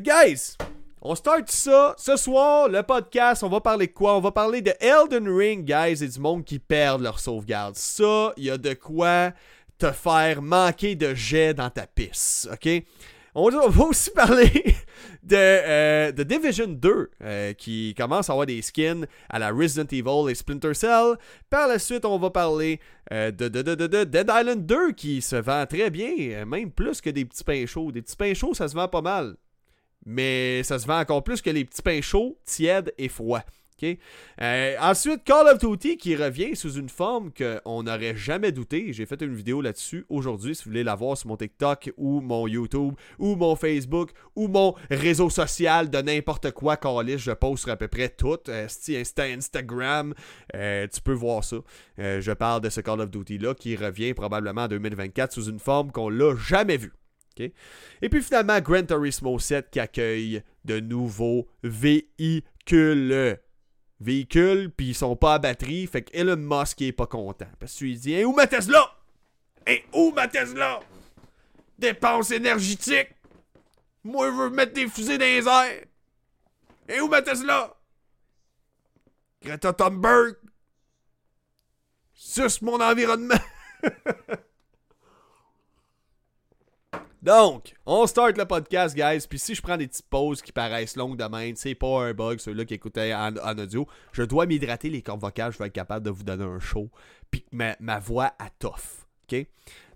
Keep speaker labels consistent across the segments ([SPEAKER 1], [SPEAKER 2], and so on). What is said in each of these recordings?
[SPEAKER 1] Guys, on start ça. Ce soir, le podcast, on va parler de quoi? On va parler de Elden Ring, guys, et du monde qui perd leur sauvegarde. Ça, il y a de quoi te faire manquer de jet dans ta piste, ok? On va aussi parler de, euh, de Division 2, euh, qui commence à avoir des skins à la Resident Evil et Splinter Cell. Par la suite, on va parler euh, de, de, de, Dead Island 2, qui se vend très bien, même plus que des petits pains chauds. Des petits pains chauds, ça se vend pas mal. Mais ça se vend encore plus que les petits pains chauds, tièdes et froids. Euh, ensuite, Call of Duty qui revient sous une forme qu'on n'aurait jamais douté. J'ai fait une vidéo là-dessus aujourd'hui. Si vous voulez la voir sur mon TikTok ou mon YouTube ou mon Facebook ou mon réseau social de n'importe quoi, Callis, je poste sur à peu près tout. Euh, Insta, Instagram, euh, tu peux voir ça. je parle de ce Call of Duty-là qui revient probablement en 2024 sous une forme qu'on l'a jamais vue. Et puis finalement, Gran Turismo 7 qui accueille de nouveaux véhicules. Véhicules, puis ils sont pas à batterie. Fait que Elon Musk est pas content. Parce qu'il dit Hé, où ma Tesla? Hé, où ma Tesla? Dépense énergétique. Moi, je veux mettre des fusées dans les airs. Hé, où ma Tesla? Greta Thunberg. Suce mon environnement Donc, on start le podcast, guys. Puis si je prends des petites pauses qui paraissent longues demain, c'est pas un bug, ceux-là qui écoutaient en, audio. Je dois m'hydrater les cordes vocales. Je vais être capable de vous donner un show. Puis ma, ma voix à toffe. OK?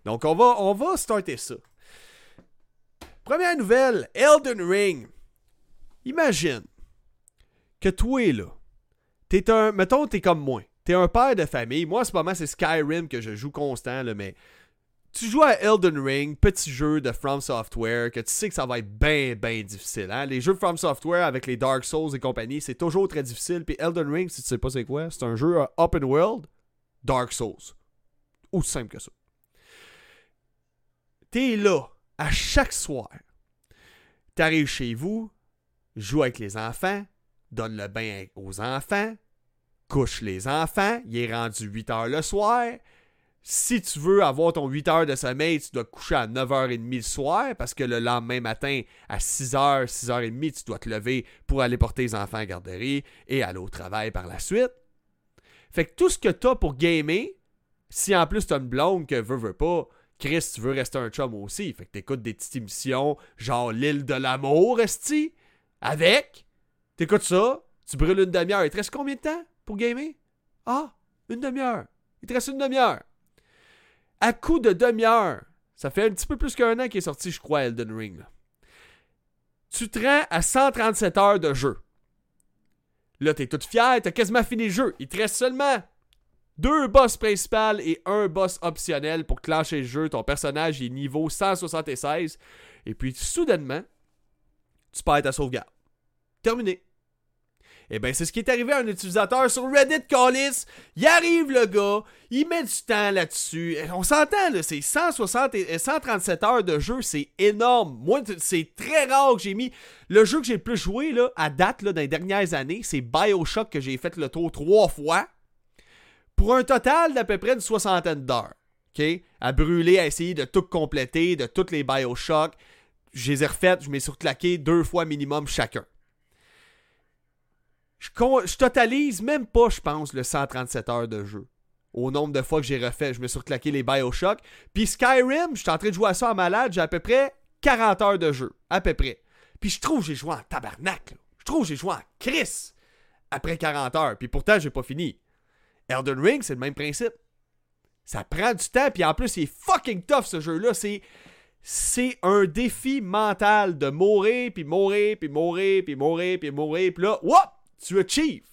[SPEAKER 1] Donc, on va, on va starter ça. Première nouvelle, Elden Ring. Imagine que toi, là, t'es un. Mettons, t'es comme moi. T'es un père de famille. Moi, en ce moment, c'est Skyrim que je joue constant, là, mais tu joues à Elden Ring, petit jeu de From Software, que tu sais que ça va être bien, bien difficile. Hein? Les jeux From Software avec les Dark Souls et compagnie, c'est toujours très difficile. Puis Elden Ring, si tu sais pas c'est quoi, c'est un jeu open world, Dark Souls. Aussi simple que ça. T'es là, à chaque soir. T'arrives chez vous, joues avec les enfants, donne le bain aux enfants, couche les enfants, il est rendu 8 heures le soir, si tu veux avoir ton 8 heures de sommeil, tu dois te coucher à 9h30 le soir parce que le lendemain matin, à 6h, 6h30, tu dois te lever pour aller porter les enfants à la garderie et aller au travail par la suite. Fait que tout ce que tu as pour gamer, si en plus tu as une blonde que veut, veut pas, Chris, tu veux rester un chum aussi. Fait que t'écoutes des petites émissions genre L'île de l'amour, esti, avec. T'écoutes ça, tu brûles une demi-heure. Il te reste combien de temps pour gamer? Ah, une demi-heure. Il te reste une demi-heure à coup de demi-heure, ça fait un petit peu plus qu'un an qu'il est sorti, je crois, Elden Ring. Tu te rends à 137 heures de jeu. Là, t'es toute fière, t'as quasiment fini le jeu. Il te reste seulement deux boss principales et un boss optionnel pour clencher le jeu. Ton personnage est niveau 176. Et puis, soudainement, tu perds ta sauvegarde. Terminé. Eh bien, c'est ce qui est arrivé à un utilisateur sur Reddit Callis. Il arrive le gars, il met du temps là-dessus. Eh, on s'entend, là, c'est 160 et 137 heures de jeu, c'est énorme. Moi, c'est très rare que j'ai mis. Le jeu que j'ai le plus joué là, à date là, dans les dernières années, c'est Bioshock que j'ai fait le tour trois fois. Pour un total d'à peu près une soixantaine d'heures. À brûler, à essayer de tout compléter, de toutes les Bioshock. Je les ai refaites, je m'ai surclaqué deux fois minimum chacun. Je, totalise même pas, je pense, le 137 heures de jeu. Au nombre de fois que j'ai refait, je me suis reclaqué les Bioshock. Puis Skyrim, je suis en train de jouer à ça en malade, j'ai à peu près 40 heures de jeu. À peu près. Puis je trouve que j'ai joué en tabarnak. Je trouve que j'ai joué en Chris après 40 heures. Puis pourtant, j'ai pas fini. Elden Ring, c'est le même principe. Ça prend du temps, puis en plus, c'est fucking tough ce jeu-là. C'est c'est un défi mental de mourir, puis mourir, puis mourir, puis mourir, puis mourir, puis là, whoop! Tu achieves.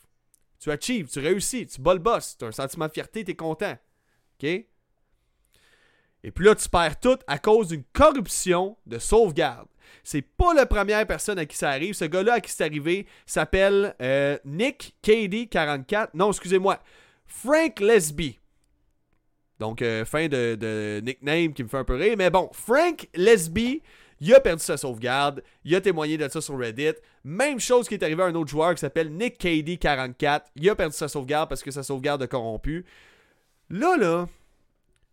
[SPEAKER 1] Tu achieves, tu réussis, tu bats le boss, tu as un sentiment de fierté, tu es content. OK? Et puis là, tu perds tout à cause d'une corruption de sauvegarde. C'est pas la première personne à qui ça arrive. Ce gars-là à qui c'est arrivé s'appelle euh, Nick KD44. Non, excusez-moi. Frank Lesby. Donc, euh, fin de, de, nickname qui me fait un peu rire. Mais bon, Frank Lesby il a perdu sa sauvegarde. Il a témoigné de ça sur Reddit. Même chose qui est arrivé à un autre joueur qui s'appelle Nick KD44. Il a perdu sa sauvegarde parce que sa sauvegarde a corrompu. Là, là,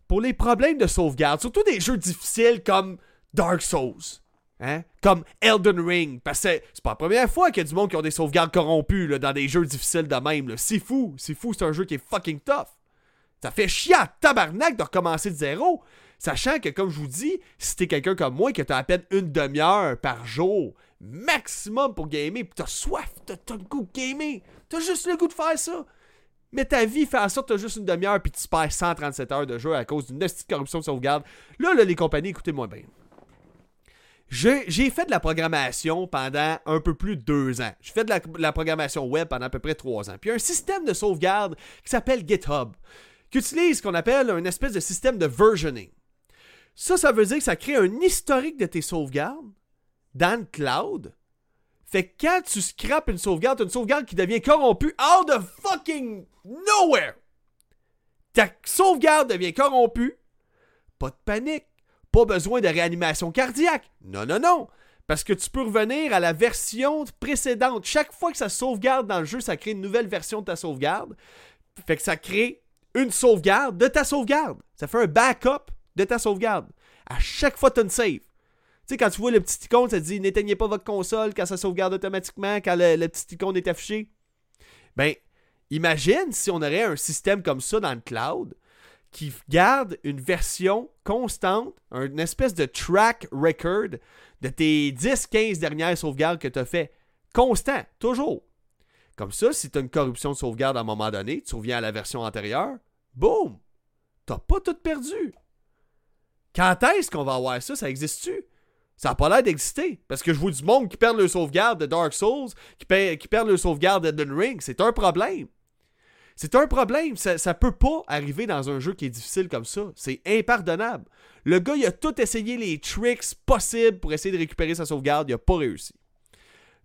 [SPEAKER 1] pour les problèmes de sauvegarde, surtout des jeux difficiles comme Dark Souls, Hein? Comme Elden Ring. Parce que c'est pas la première fois qu'il y a du monde qui ont des sauvegardes corrompues là, dans des jeux difficiles de même. C'est fou. C'est fou, c'est un jeu qui est fucking tough. Ça fait chier à tabarnak de recommencer de zéro. Sachant que, comme je vous dis, si t'es quelqu'un comme moi qui a à peine une demi-heure par jour, maximum pour gamer, pis t'as soif, t'as le goût de gamer, t'as juste le goût de faire ça. Mais ta vie fait en sorte que t'as juste une demi-heure puis tu perds 137 heures de jeu à cause d'une petite corruption de sauvegarde. Là, là, les compagnies, écoutez-moi bien. J'ai fait de la programmation pendant un peu plus de deux ans. J'ai fait de la, programmation web pendant à peu près trois ans. Puis il y a un système de sauvegarde qui s'appelle GitHub, qui utilise ce qu'on appelle un espèce de système de versioning. Ça, ça veut dire que ça crée un historique de tes sauvegardes dans le cloud. Fait que quand tu scrapes une sauvegarde, t'as une sauvegarde qui devient corrompue out of fucking nowhere. Ta sauvegarde devient corrompue. Pas de panique. Pas besoin de réanimation cardiaque. Non, non, non. Parce que tu peux revenir à la version précédente. Chaque fois que ça sauvegarde dans le jeu, ça crée une nouvelle version de ta sauvegarde. Fait que ça crée une sauvegarde de ta sauvegarde. Ça fait un backup de ta sauvegarde. À chaque fois, tu as une save. Tu sais, quand tu vois le petit icône, ça dit n'éteignez pas votre console quand ça sauvegarde automatiquement, quand le, petit icône est affiché. Ben, imagine si on aurait un système comme ça dans le cloud qui garde une version constante, une espèce de track record de tes 10-15 dernières sauvegardes que tu as fait. Constant, toujours. Comme ça, si tu as une corruption de sauvegarde à un moment donné, tu reviens à la version antérieure, boum! T'as pas tout perdu. Quand est-ce qu'on va avoir ça? Ça existe-tu? Ça n'a pas l'air d'exister. Parce que je vois du monde qui perd le sauvegarde de Dark Souls, qui, perd, le sauvegarde d'Eden Ring. C'est un problème. C'est un problème. Ça, ne peut pas arriver dans un jeu qui est difficile comme ça. C'est impardonnable. Le gars, il a tout essayé les tricks possibles pour essayer de récupérer sa sauvegarde. Il n'a pas réussi.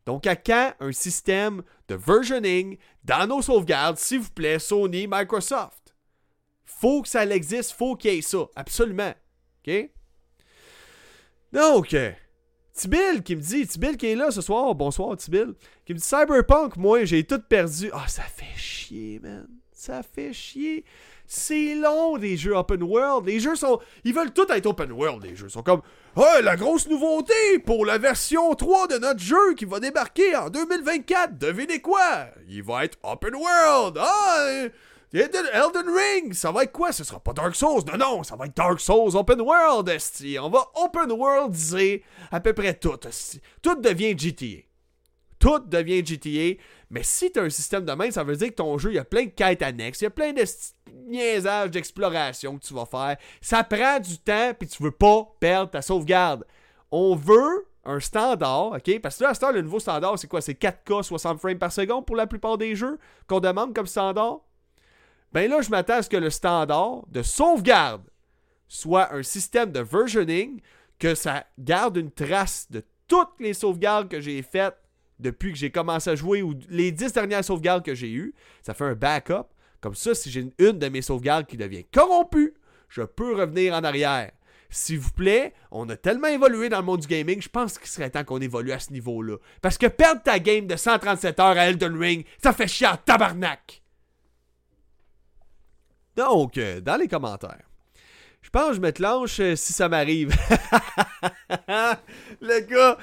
[SPEAKER 1] Donc, à quand un système de versioning dans nos sauvegardes, s'il vous plaît, Sony, Microsoft? Faut que ça existe, faut qu'il y ait ça. Absolument. OK? Donc, Tibil qui me dit, Tibil qui est là ce soir, bonsoir Tibil, qui me dit Cyberpunk, moi j'ai tout perdu. Ah, ça fait chier, man. Ça fait chier. C'est long des jeux open world. Les jeux sont. Ils veulent tout être open world, les jeux. Ils sont comme. Oh, la grosse nouveauté pour la version 3 de notre jeu qui va débarquer en 2024. Devinez quoi? Il va être open world. Ah! Elden Ring, ça va être quoi? Ce sera pas Dark Souls. Non, non, ça va être Dark Souls Open World, esti. On va Open World dire à peu près tout, Tout devient GTA. Tout devient GTA. Mais si tu as un système de main, ça veut dire que ton jeu, il y a plein de quêtes annexes, il y a plein de niaisages d'exploration que tu vas faire. Ça prend du temps, puis tu veux pas perdre ta sauvegarde. On veut un standard, OK? Parce que là, à le nouveau standard, c'est quoi? C'est 4K 60 frames par seconde pour la plupart des jeux qu'on demande comme standard? Ben là, je m'attends à ce que le standard de sauvegarde soit un système de versioning, que ça garde une trace de toutes les sauvegardes que j'ai faites depuis que j'ai commencé à jouer ou les dix dernières sauvegardes que j'ai eues. Ça fait un backup. Comme ça, si j'ai une de mes sauvegardes qui devient corrompue, je peux revenir en arrière. S'il vous plaît, on a tellement évolué dans le monde du gaming, je pense qu'il serait temps qu'on évolue à ce niveau-là. Parce que perdre ta game de 137 heures à Elden Ring, ça fait chier à tabarnak. Donc, euh, dans les commentaires. Je pense que je me clenche euh, si ça m'arrive. le gars,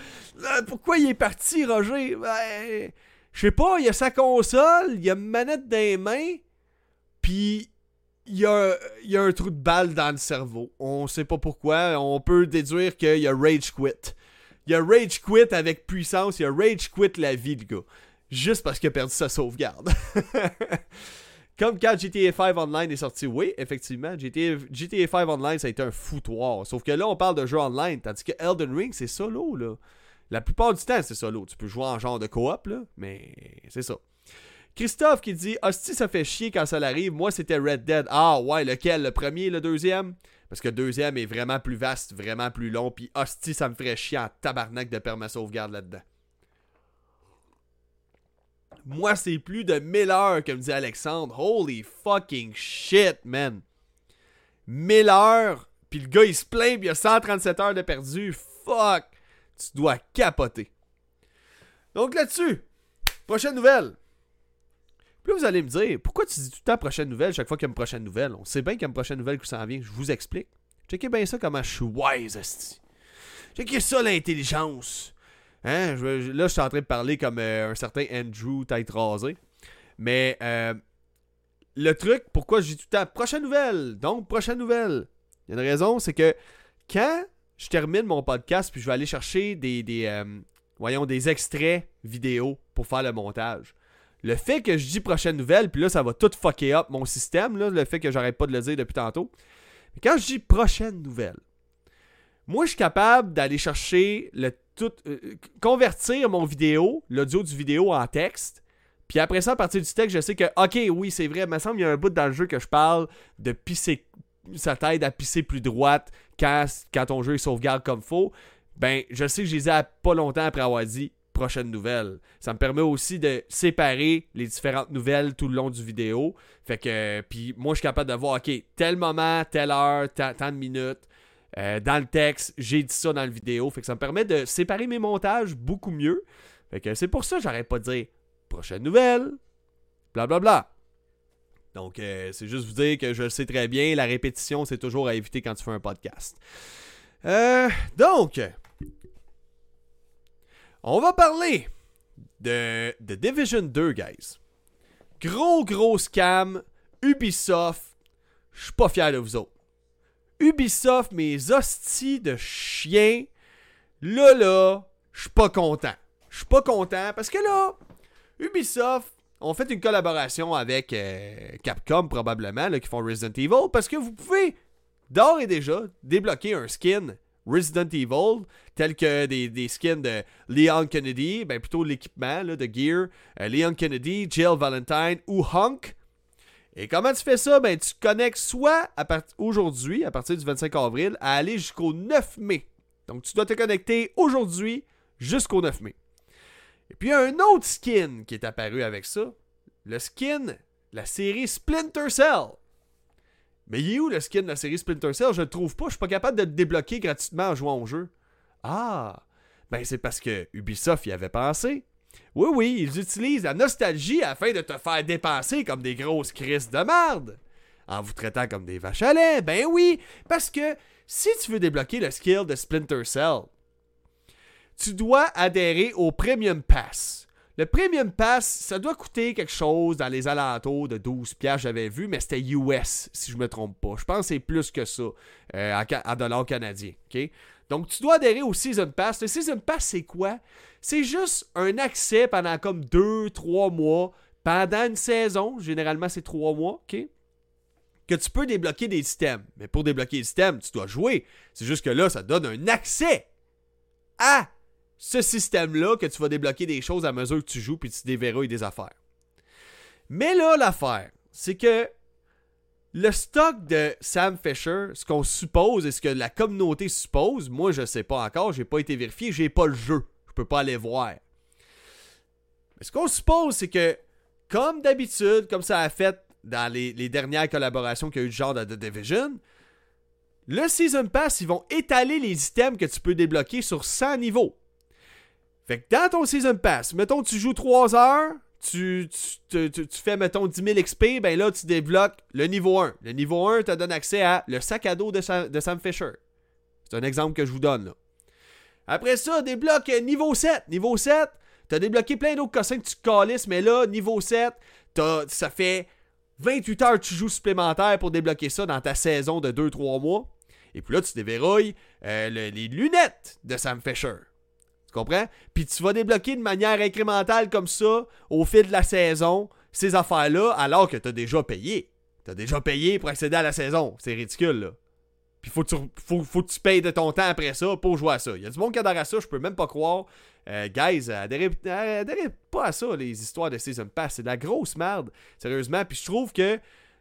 [SPEAKER 1] pourquoi il est parti, Roger? Ben, je sais pas, il a sa console, il a une manette dans les mains, puis il y, a, y un trou de balle dans le cerveau. On sait pas pourquoi. On peut déduire qu'il y a rage quit. Il a rage quit avec puissance, il a rage quit la vie, le gars. Juste parce qu'il a perdu sa sauvegarde. Comme quand GTA 5 Online est sorti, oui, effectivement, GTA, GTA 5 Online, ça a été un foutoir. Sauf que là, on parle de jeu online, tandis que Elden Ring, c'est solo, là. La plupart du temps, c'est solo. Tu peux jouer en genre de coop, là, mais c'est ça. Christophe qui dit Hostie, ça fait chier quand ça arrive. Moi, c'était Red Dead. Ah, ouais, lequel? Le premier, le deuxième? Parce que le deuxième est vraiment plus vaste, vraiment plus long. Puis, hostie, ça me ferait chier en tabarnak de perdre ma sauvegarde là-dedans. Moi, c'est plus de 1000 heures, comme dit Alexandre. Holy fucking shit, man. 1000 heures, puis le gars, il se plaint, puis il y a 137 heures de perdu. Fuck. Tu dois capoter. Donc là-dessus, prochaine nouvelle. Puis vous allez me dire, pourquoi tu dis tout le temps prochaine nouvelle chaque fois qu'il y a une prochaine nouvelle? On sait bien qu'il y a une prochaine nouvelle qui s'en vient. Je vous explique. Checkez bien ça comment je suis wise. C'est que ça l'intelligence. Hein? Là, je suis en train de parler comme euh, un certain Andrew tête rasée. Mais euh, le truc, pourquoi je dis tout le temps prochaine nouvelle, donc prochaine nouvelle. Il y a une raison, c'est que quand je termine mon podcast, puis je vais aller chercher des, euh, voyons, des extraits vidéo pour faire le montage. Le fait que je dis prochaine nouvelle, puis là, ça va tout fucker up mon système, le fait que j'arrête pas de le dire depuis tantôt. Mais quand je dis prochaine nouvelle, moi, je suis capable d'aller chercher le tout, euh, convertir mon vidéo, l'audio du vidéo en texte. Puis après ça, à partir du texte, je sais que, ok, oui, c'est vrai, il me semble qu'il y a un bout dans le jeu que je parle de pisser. Ça t'aide à pisser plus droite quand, quand ton jeu est sauvegarde comme faut. Ben, je sais que je les ai pas longtemps après avoir dit prochaine nouvelle. Ça me permet aussi de séparer les différentes nouvelles tout le long du vidéo. Fait que, puis moi, je suis capable de voir, ok, tel moment, telle heure, tant de minutes. Euh, dans le texte, j'ai dit ça dans le vidéo. Fait que ça me permet de séparer mes montages beaucoup mieux. Fait que c'est pour ça que j'arrête pas de dire prochaine nouvelle, blablabla. Bla, bla. Donc, euh, c'est juste vous dire que je le sais très bien, la répétition, c'est toujours à éviter quand tu fais un podcast. Euh, donc, on va parler de, de Division 2, guys. Gros, gros scam, Ubisoft, je suis pas fier de vous autres. Ubisoft, mes hosties de chiens, là, là, je suis pas content. Je suis pas content parce que là, Ubisoft ont fait une collaboration avec euh, Capcom, probablement, qui font Resident Evil, parce que vous pouvez, d'ores et déjà, débloquer un skin Resident Evil, tel que des, skins de Leon Kennedy, ben plutôt l'équipement de gear, euh, Leon Kennedy, Jill Valentine ou Hunk. Et comment tu fais ça? Ben, tu te connectes soit aujourd'hui, à partir du 25 avril, à aller jusqu'au 9 mai. Donc, tu dois te connecter aujourd'hui jusqu'au 9 mai. Et puis, il y a un autre skin qui est apparu avec ça. Le skin, la série Splinter Cell. Mais il est où le skin de la série Splinter Cell? Je le trouve pas. Je suis pas capable de le débloquer gratuitement en jouant au jeu. Ah! Ben, c'est parce que Ubisoft y avait pensé. Oui, oui, ils utilisent la nostalgie afin de te faire dépenser comme des grosses crises de merde. En vous traitant comme des vaches à lait. Ben oui, parce que si tu veux débloquer le skill de Splinter Cell, tu dois adhérer au Premium Pass. Le Premium Pass, ça doit coûter quelque chose dans les alentours de 12 piastres, j'avais vu, mais c'était US, si je me trompe pas. Je pense que c'est plus que ça, euh, en, dollars canadiens. Donc, tu dois adhérer au Season Pass. Le Season Pass, c'est quoi? C'est juste un accès pendant comme 2-3 mois, pendant une saison. Généralement, c'est 3 mois, ok? Que tu peux débloquer des systèmes. Mais pour débloquer les systèmes, tu dois jouer. C'est juste que là, ça donne un accès à ce système-là que tu vas débloquer des choses à mesure que tu joues puis tu déverrouilles des affaires. Mais là, l'affaire, c'est que le stock de Sam Fisher, ce qu'on suppose et ce que la communauté suppose, moi je sais pas encore, j'ai pas été vérifié, j'ai pas le jeu, je peux pas aller voir. Mais ce qu'on suppose, c'est que, comme d'habitude, comme ça a fait dans les, les dernières collaborations qu'il y a eu du genre de The Division, le Season Pass, ils vont étaler les items que tu peux débloquer sur 100 niveaux. Fait que dans ton Season Pass, mettons tu joues 3 heures, tu, fais, mettons, 10 000 XP, ben là, tu débloques le niveau 1. Le niveau 1 te donne accès à le sac à dos de Sam, Fisher. C'est un exemple que je vous donne, là. Après ça, débloque niveau 7. Niveau 7, t'as débloqué plein d'autres cossins que tu calisses, mais là, niveau 7, t'as- ça fait 28 heures que tu joues supplémentaires pour débloquer ça dans ta saison de 2-3 mois. Et puis là, tu déverrouilles euh, le- les lunettes de Sam Fisher. Tu comprends? Puis tu vas débloquer de manière incrémentale comme ça, au fil de la saison, ces affaires-là, alors que tu as déjà payé. Tu as déjà payé pour accéder à la saison. C'est ridicule, là. Puis faut que, tu, faut, faut que tu payes de ton temps après ça pour jouer à ça. Il y a du monde qui adhère à ça, je peux même pas croire. Euh, guys, adhérez, adhérez pas à ça, les histoires de Season Pass. C'est de la grosse merde, sérieusement. Puis je trouve que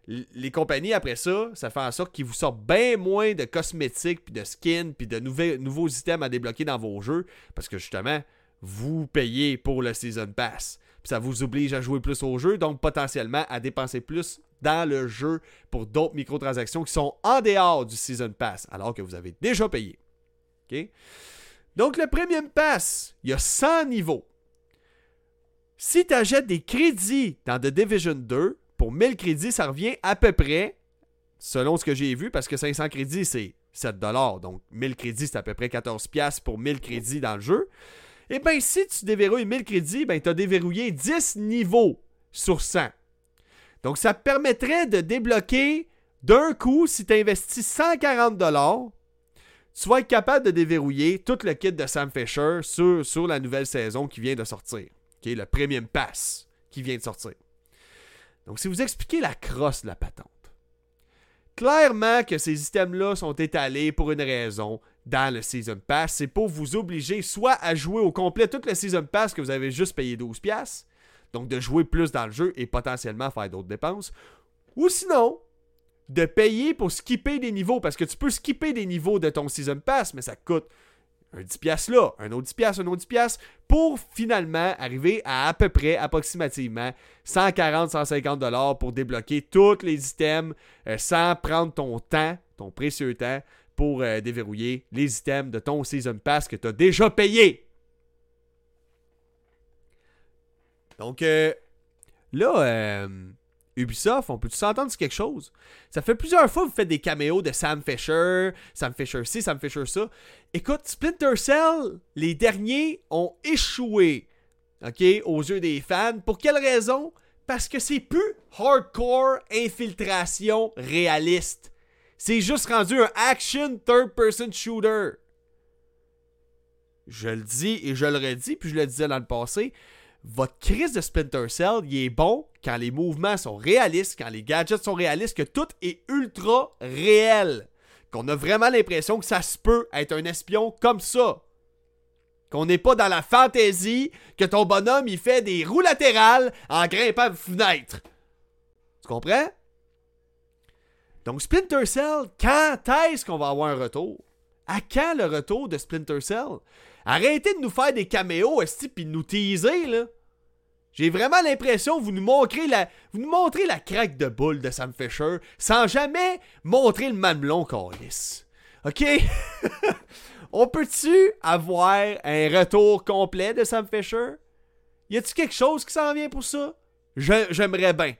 [SPEAKER 1] les compagnies, après ça, ça fait en sorte qu'ils vous sortent bien moins de cosmétiques, puis de skins, puis de nouveaux, items à débloquer dans vos jeux. Parce que justement, vous payez pour le Season Pass. Puis ça vous oblige à jouer plus au jeu, donc potentiellement à dépenser plus dans le jeu pour d'autres microtransactions qui sont en dehors du Season Pass, alors que vous avez déjà payé. Donc le Premium Pass, il y a 100 niveaux. Si tu achètes des crédits dans The Division 2, pour 1000 crédits, ça revient à peu près, selon ce que j'ai vu, parce que 500 crédits, c'est 7$. Donc 1000 crédits, c'est à peu près 14$ pour 1000 crédits dans le jeu. Et eh bien, si tu déverrouilles 1000 crédits, ben, tu as déverrouillé 10 niveaux sur 100. Donc, ça te permettrait de débloquer d'un coup, si tu investis 140$, tu vas être capable de déverrouiller tout le kit de Sam Fisher sur, sur la nouvelle saison qui vient de sortir. qui est le Premium Pass qui vient de sortir. Donc, si vous expliquez la crosse de la patente, clairement que ces items-là sont étalés pour une raison dans le Season Pass. C'est pour vous obliger soit à jouer au complet tout le Season Pass que vous avez juste payé 12$, donc de jouer plus dans le jeu et potentiellement faire d'autres dépenses, ou sinon de payer pour skipper des niveaux, parce que tu peux skipper des niveaux de ton Season Pass, mais ça coûte un 10$ là, un autre 10$, un autre 10$, pour finalement arriver à à peu près, approximativement, 140-150$ pour débloquer tous les items euh, sans prendre ton temps, ton précieux temps, pour euh, déverrouiller les items de ton Season Pass que tu as déjà payé. Donc, euh, là, Ubisoft, on peut s'entendre sur quelque chose? Ça fait plusieurs fois que vous faites des caméos de Sam Fisher, Sam Fisher ci, Sam Fisher ça. Écoute, Splinter Cell, les derniers ont échoué, OK, aux yeux des fans. Pour quelle raison? Parce que c'est plus hardcore infiltration réaliste. C'est juste rendu un action third-person shooter. Je le dis et je le redis, puis je le disais dans le passé votre crise de Splinter Cell, il est bon quand les mouvements sont réalistes, quand les gadgets sont réalistes, que tout est ultra réel. Qu'on a vraiment l'impression que ça se peut être un espion comme ça. Qu'on n'est pas dans la fantaisie que ton bonhomme il fait des roues latérales en grimpant de fenêtre. Tu comprends? Donc Splinter Cell, quand est-ce qu'on va avoir un retour? À quand le retour de Splinter Cell? Arrêtez de nous faire des caméos, esti, puis nous teaser, là. J'ai vraiment l'impression que vous nous montrez la, vous nous montrez la craque de boule de Sam Fisher sans jamais montrer le mamelon lisse. OK? On peut-tu avoir un retour complet de Sam Fisher? Y a-tu quelque chose qui s'en vient pour ça? J'aimerais bien.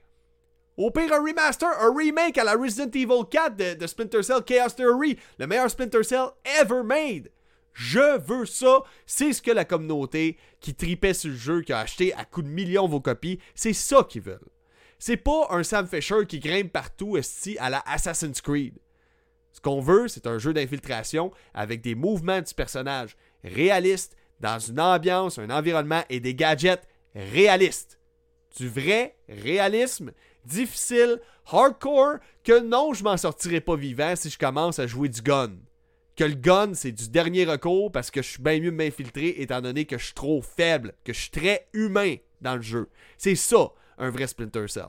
[SPEAKER 1] Au pire, un remaster, un remake à la Resident Evil 4 de, de Splinter Cell Chaos Theory, le meilleur Splinter Cell ever made. Je veux ça. C'est ce que la communauté qui tripait sur le jeu, qui a acheté à coups de millions vos copies, c'est ça qu'ils veulent. C'est pas un Sam Fisher qui grimpe partout esti à la Assassin's Creed. Ce qu'on veut, c'est un jeu d'infiltration avec des mouvements du personnage réalistes, dans une ambiance, un environnement et des gadgets réalistes. Du vrai réalisme, difficile, hardcore, que non, je m'en sortirai pas vivant si je commence à jouer du gun que le gun, c'est du dernier recours parce que je suis bien mieux m'infiltrer étant donné que je suis trop faible, que je suis très humain dans le jeu. C'est ça, un vrai Splinter Cell.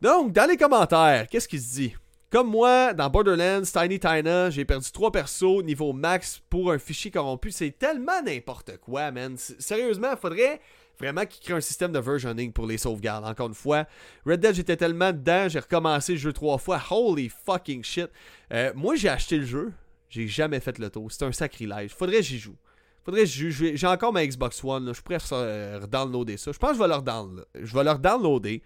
[SPEAKER 1] Donc, dans les commentaires, qu'est-ce qu'il se dit? Comme moi, dans Borderlands, Tiny Tina, j'ai perdu 3 persos niveau max pour un fichier corrompu. C'est tellement n'importe quoi, man. Sérieusement, faudrait Vraiment qui crée un système de versioning pour les sauvegardes. Encore une fois, Red Dead, j'étais tellement dedans, j'ai recommencé le jeu trois fois. Holy fucking shit. Euh, moi, j'ai acheté le jeu. J'ai jamais fait le tour. C'est un sacrilège. Faudrait que j'y joue. Faudrait que j'y joue. J'ai encore ma Xbox One. Je pourrais euh, redownloader ça. Je pense que je vais leur downloader. Je vais downloader.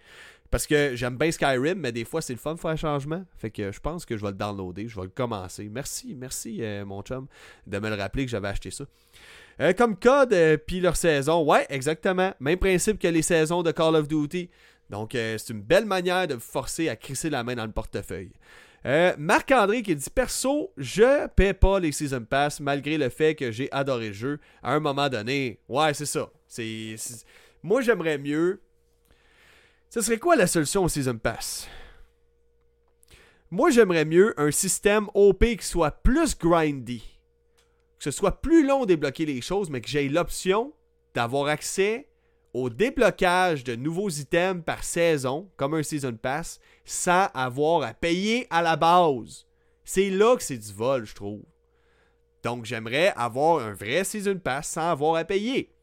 [SPEAKER 1] Parce que j'aime bien Skyrim, mais des fois c'est le fun de faire un changement. Fait que je pense que je vais le downloader, je vais le commencer. Merci, merci euh, mon chum de me le rappeler que j'avais acheté ça. Euh, comme code, euh, puis leur saison, ouais, exactement. Même principe que les saisons de Call of Duty. Donc, euh, c'est une belle manière de vous forcer à crisser la main dans le portefeuille. Marc-André qui dit Perso, je paie pas les Season Pass malgré le fait que j'ai adoré le jeu. À un moment donné, ouais, c'est ça. C'est, Moi, j'aimerais mieux. Ce serait quoi la solution au Season Pass? Moi, j'aimerais mieux un système OP qui soit plus grindy que ce soit plus long de débloquer les choses, mais que j'ai l'option d'avoir accès au déblocage de nouveaux items par saison, comme un Season Pass, sans avoir à payer à la base. C'est là que c'est du vol, je trouve. Donc j'aimerais avoir un vrai Season Pass sans avoir à payer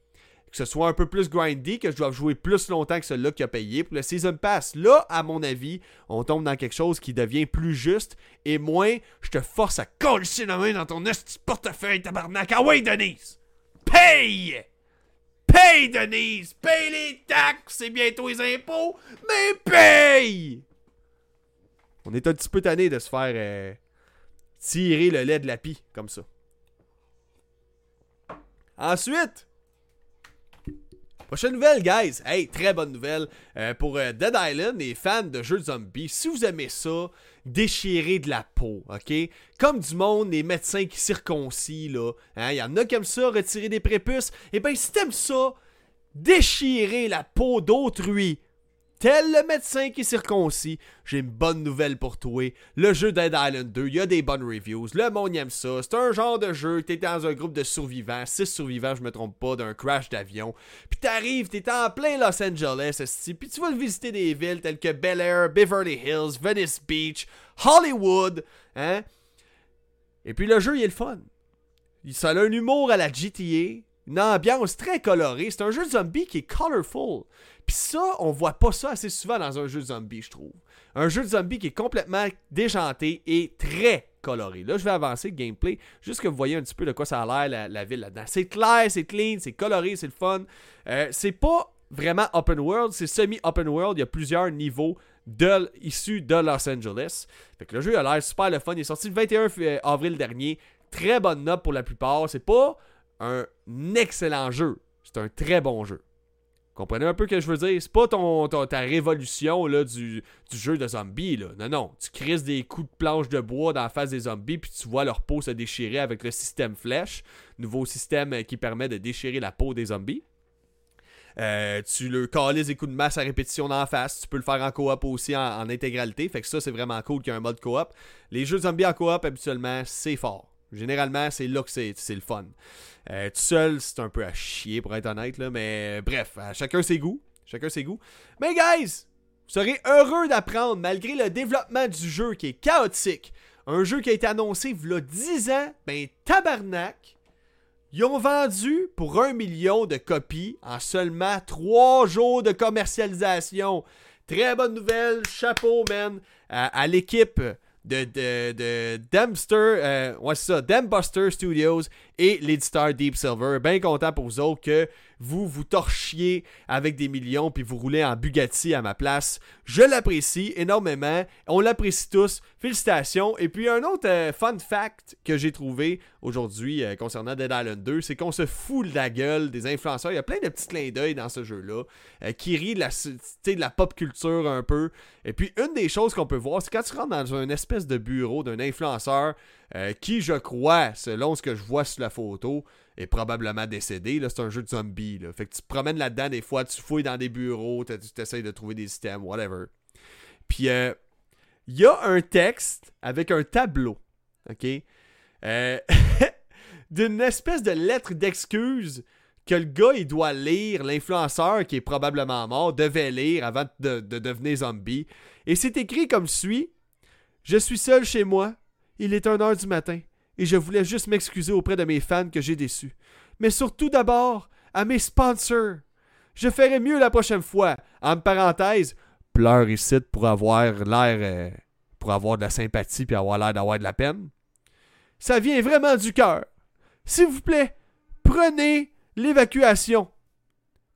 [SPEAKER 1] que ce soit un peu plus grindy, que je dois jouer plus longtemps que celui-là qui a payé pour le Season Pass. Là, à mon avis, on tombe dans quelque chose qui devient plus juste et moins je te force à coller la main dans ton portefeuille, tabarnak. Ah ouais, Denise! Paye! Paye, Denise! Paye les taxes et bientôt les impôts, mais paye! On est un petit peu tanné de se faire euh, tirer le lait de la pie comme ça. Ensuite, prochaine nouvelle, guys. Hey, très bonne nouvelle euh, pour euh, Dead Island et fans de jeux de zombies. Si vous aimez ça, déchirer de la peau, ok? Comme du monde, les médecins qui circoncient, là. Hein, il y en a comme ça, retirer des prépuces. Et eh ben, si t'aimes ça, déchirer la peau d'autrui tel le médecin qui circoncis, j'ai une bonne nouvelle pour toi. Le jeu Dead Island 2, il y a des bonnes reviews. Le monde aime ça. C'est un genre de jeu. T'es dans un groupe de survivants, 6 survivants, je me trompe pas, d'un crash d'avion. Puis t'arrives, t'es en plein Los Angeles, puis tu vas visiter des villes telles que Bel Air, Beverly Hills, Venice Beach, Hollywood. Hein? Et puis le jeu, il est le fun. Ça a un humour à la GTA, une ambiance très colorée. C'est un jeu de zombie qui est colorful. Puis ça, on voit pas ça assez souvent dans un jeu de zombie, je trouve. Un jeu de zombie qui est complètement déjanté et très coloré. Là, je vais avancer le gameplay, juste que vous voyez un petit peu de quoi ça a l'air la, ville là-dedans. C'est clair, c'est clean, c'est coloré, c'est le fun. Euh, c'est pas vraiment open world, c'est semi-open world. Il y a plusieurs niveaux issus de Los Angeles. Fait que le jeu a l'air super le fun. Il est sorti le 21 euh, avril dernier. Très bonne note pour la plupart. C'est pas un excellent jeu. C'est un très bon jeu. Comprenez un peu ce que je veux dire? C'est pas ta révolution là, du, jeu de zombies. Là. Non, non. Tu crises des coups de planche de bois dans la face des zombies, puis tu vois leur peau se déchirer avec le système flèche, nouveau système euh, qui permet de déchirer la peau des zombies. Euh, tu le calises des coups de masse à répétition dans la face. Tu peux le faire en coop aussi en, en intégralité. Fait que ça, c'est vraiment cool qu'il y ait un mode coop. Les jeux zombies en coop, habituellement, c'est fort. Généralement, c'est là que c'est le fun. Euh, tout seul, c'est un peu à chier pour être honnête, là, mais bref, chacun ses goûts. Chacun ses goûts. Mais guys, vous serez heureux d'apprendre, malgré le développement du jeu qui est chaotique, un jeu qui a été annoncé il y a 10 ans, ben tabarnak, ils ont vendu pour un million de copies en seulement 3 jours de commercialisation. Très bonne nouvelle, chapeau man à l'équipe de, de, de Dempster, euh, ouais, ça, Studios et l'éditeur Deep Silver. Bien content pour vous autres que vous vous torchiez avec des millions puis vous roulez en Bugatti à ma place. Je l'apprécie énormément. On l'apprécie tous. Félicitations. Et puis un autre euh, fun fact que j'ai trouvé aujourd'hui euh, concernant Dead Island 2, c'est qu'on se fout de la gueule des influenceurs. Il y a plein de petits clins d'œil dans ce jeu-là euh, qui rient de la, de la pop culture un peu. Et puis une des choses qu'on peut voir, c'est quand tu rentres dans une espèce de bureau d'un influenceur qui, je crois, selon ce que je vois sur la photo, est probablement décédé. Là, c'est un jeu de zombies. Là. Fait que tu te promènes là-dedans des fois, tu fouilles dans des bureaux, tu essaies de trouver des systèmes, whatever. Puis, euh, il y a un texte avec un tableau, OK? Euh, d'une espèce de lettre d'excuse que le gars, il doit lire, l'influenceur qui est probablement mort, devait lire avant de, de devenir zombie. Et c'est écrit comme suit. Je suis seul chez moi. Il est 1h du matin et je voulais juste m'excuser auprès de mes fans que j'ai déçus. Mais surtout d'abord à mes sponsors. Je ferai mieux la prochaine fois. En parenthèse, pleure ici pour avoir l'air. Euh, pour avoir de la sympathie puis avoir l'air d'avoir de la peine. Ça vient vraiment du cœur. S'il vous plaît, prenez l'évacuation.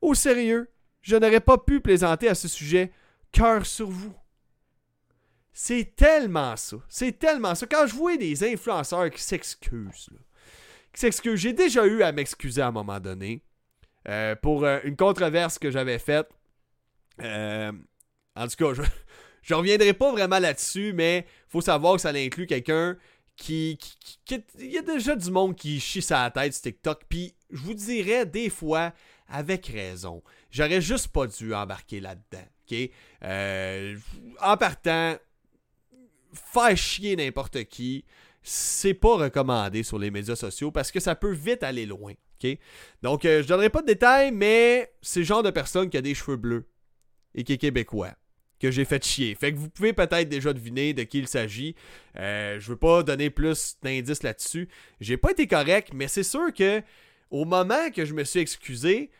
[SPEAKER 1] Au sérieux, je n'aurais pas pu plaisanter à ce sujet. Cœur sur vous. C'est tellement ça. C'est tellement ça. Quand je vois des influenceurs qui s'excusent, qui s'excusent, j'ai déjà eu à m'excuser à un moment donné euh, pour euh, une controverse que j'avais faite. Euh, en tout cas, je, je reviendrai pas vraiment là-dessus, mais faut savoir que ça inclut quelqu'un qui, Il y a déjà du monde qui chie sa tête sur TikTok, puis je vous dirais des fois, avec raison, j'aurais juste pas dû embarquer là-dedans. en partant, faire chier n'importe qui, c'est pas recommandé sur les médias sociaux parce que ça peut vite aller loin. Donc, euh, je donnerai pas de détails, mais c'est le genre de personne qui a des cheveux bleus et qui est québécois que j'ai fait chier. Fait que vous pouvez peut-être déjà deviner de qui il s'agit. Euh, je veux pas donner plus d'indices là-dessus. J'ai pas été correct, mais c'est sûr que au moment que je me suis excusé,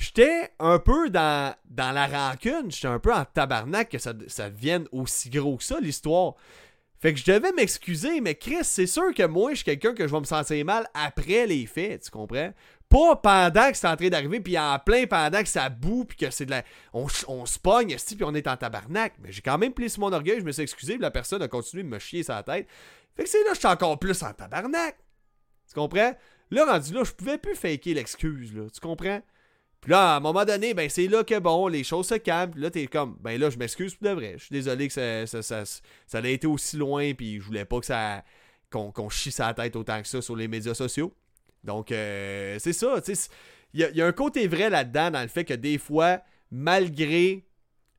[SPEAKER 1] j'étais un peu dans, dans la rancune, j'étais un peu en tabarnak que ça, ça devienne aussi gros que ça, l'histoire. Fait que je devais m'excuser, mais Chris, c'est sûr que moi, je suis quelqu'un que je vais me sentir mal après les faits, tu comprends? Pas pendant que c'est en train d'arriver, puis en plein pendant que ça boue, puis que c'est de la. On, on se pogne, puis on est en tabarnak. Mais j'ai quand même plissé mon orgueil, je me suis excusé, puis la personne a continué de me chier sa tête. Fait que c'est là que je suis encore plus en tabarnak. Tu comprends? Là, rendu là, je pouvais plus faker l'excuse, là. Tu comprends? Puis là, à un moment donné, ben c'est là que bon, les choses se calment. Puis là, t'es comme, ben là, je m'excuse pour de vrai. Je suis désolé que ça, ça, ça, ça, été aussi loin, puis je voulais pas que ça. qu'on chie sa tête autant que ça sur les médias sociaux. Donc, euh, c'est ça. Il y, a un côté vrai là-dedans, dans le fait que des fois, malgré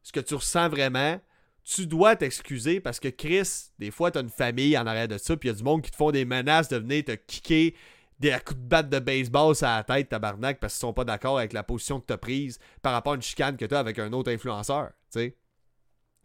[SPEAKER 1] ce que tu ressens vraiment, tu dois t'excuser parce que Chris, des fois, t'as une famille en arrière de ça, puis il y a du monde qui te font des menaces de venir te kicker des coups de batte de baseball sur la tête, tabarnak, parce qu'ils sont pas d'accord avec la position que t'as prise par rapport à une chicane que t'as avec un autre influenceur, tu.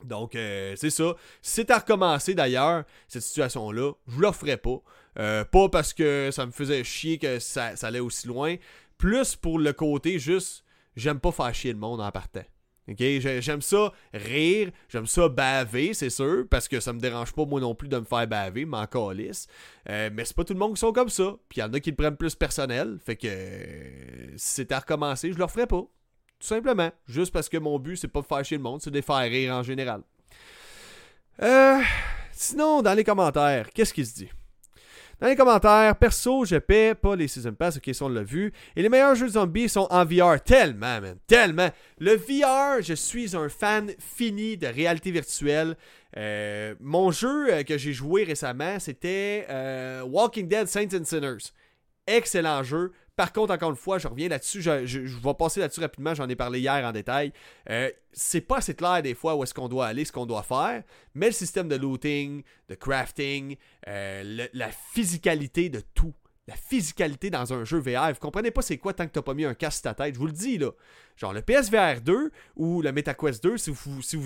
[SPEAKER 1] Donc, euh, c'est ça. Si à recommencer d'ailleurs, cette situation-là, je le ferai pas. Euh, pas parce que ça me faisait chier que ça, allait aussi loin. Plus pour le côté juste, j'aime pas faire chier le monde en partant. J'aime ça rire, j'aime ça baver, c'est sûr, parce que ça me dérange pas moi non plus de me faire baver, m'en calisse. Euh, mais c'est pas tout le monde qui sont comme ça. Puis il y en a qui le prennent plus personnel. Fait que si c'était à recommencer, je le referais pas. Tout simplement. Juste parce que mon but, c'est pas de faire chier le monde, c'est de les faire rire en général. Euh, sinon, dans les commentaires, qu'est-ce qu'il se dit? Dans les commentaires, perso, je paie pas les Season Pass, ok, si on l'a vu. Et les meilleurs jeux de zombies sont en VR. Tellement, man. Tellement. Le VR, je suis un fan fini de réalité virtuelle. Euh, mon jeu euh, que j'ai joué récemment, c'était Walking Dead Saints and Sinners. Excellent jeu. Par contre, encore une fois, je reviens là-dessus, je, vais passer là-dessus rapidement, j'en ai parlé hier en détail. Euh, c'est pas assez clair des fois où est-ce qu'on doit aller, ce qu'on doit faire, mais le système de looting, de crafting, euh, la physicalité de tout, la physicalité dans un jeu VR, vous comprenez pas c'est quoi tant que t'as pas mis un casque sur ta tête, je vous le dis là. Genre le PSVR 2 ou le MetaQuest 2, si vous, si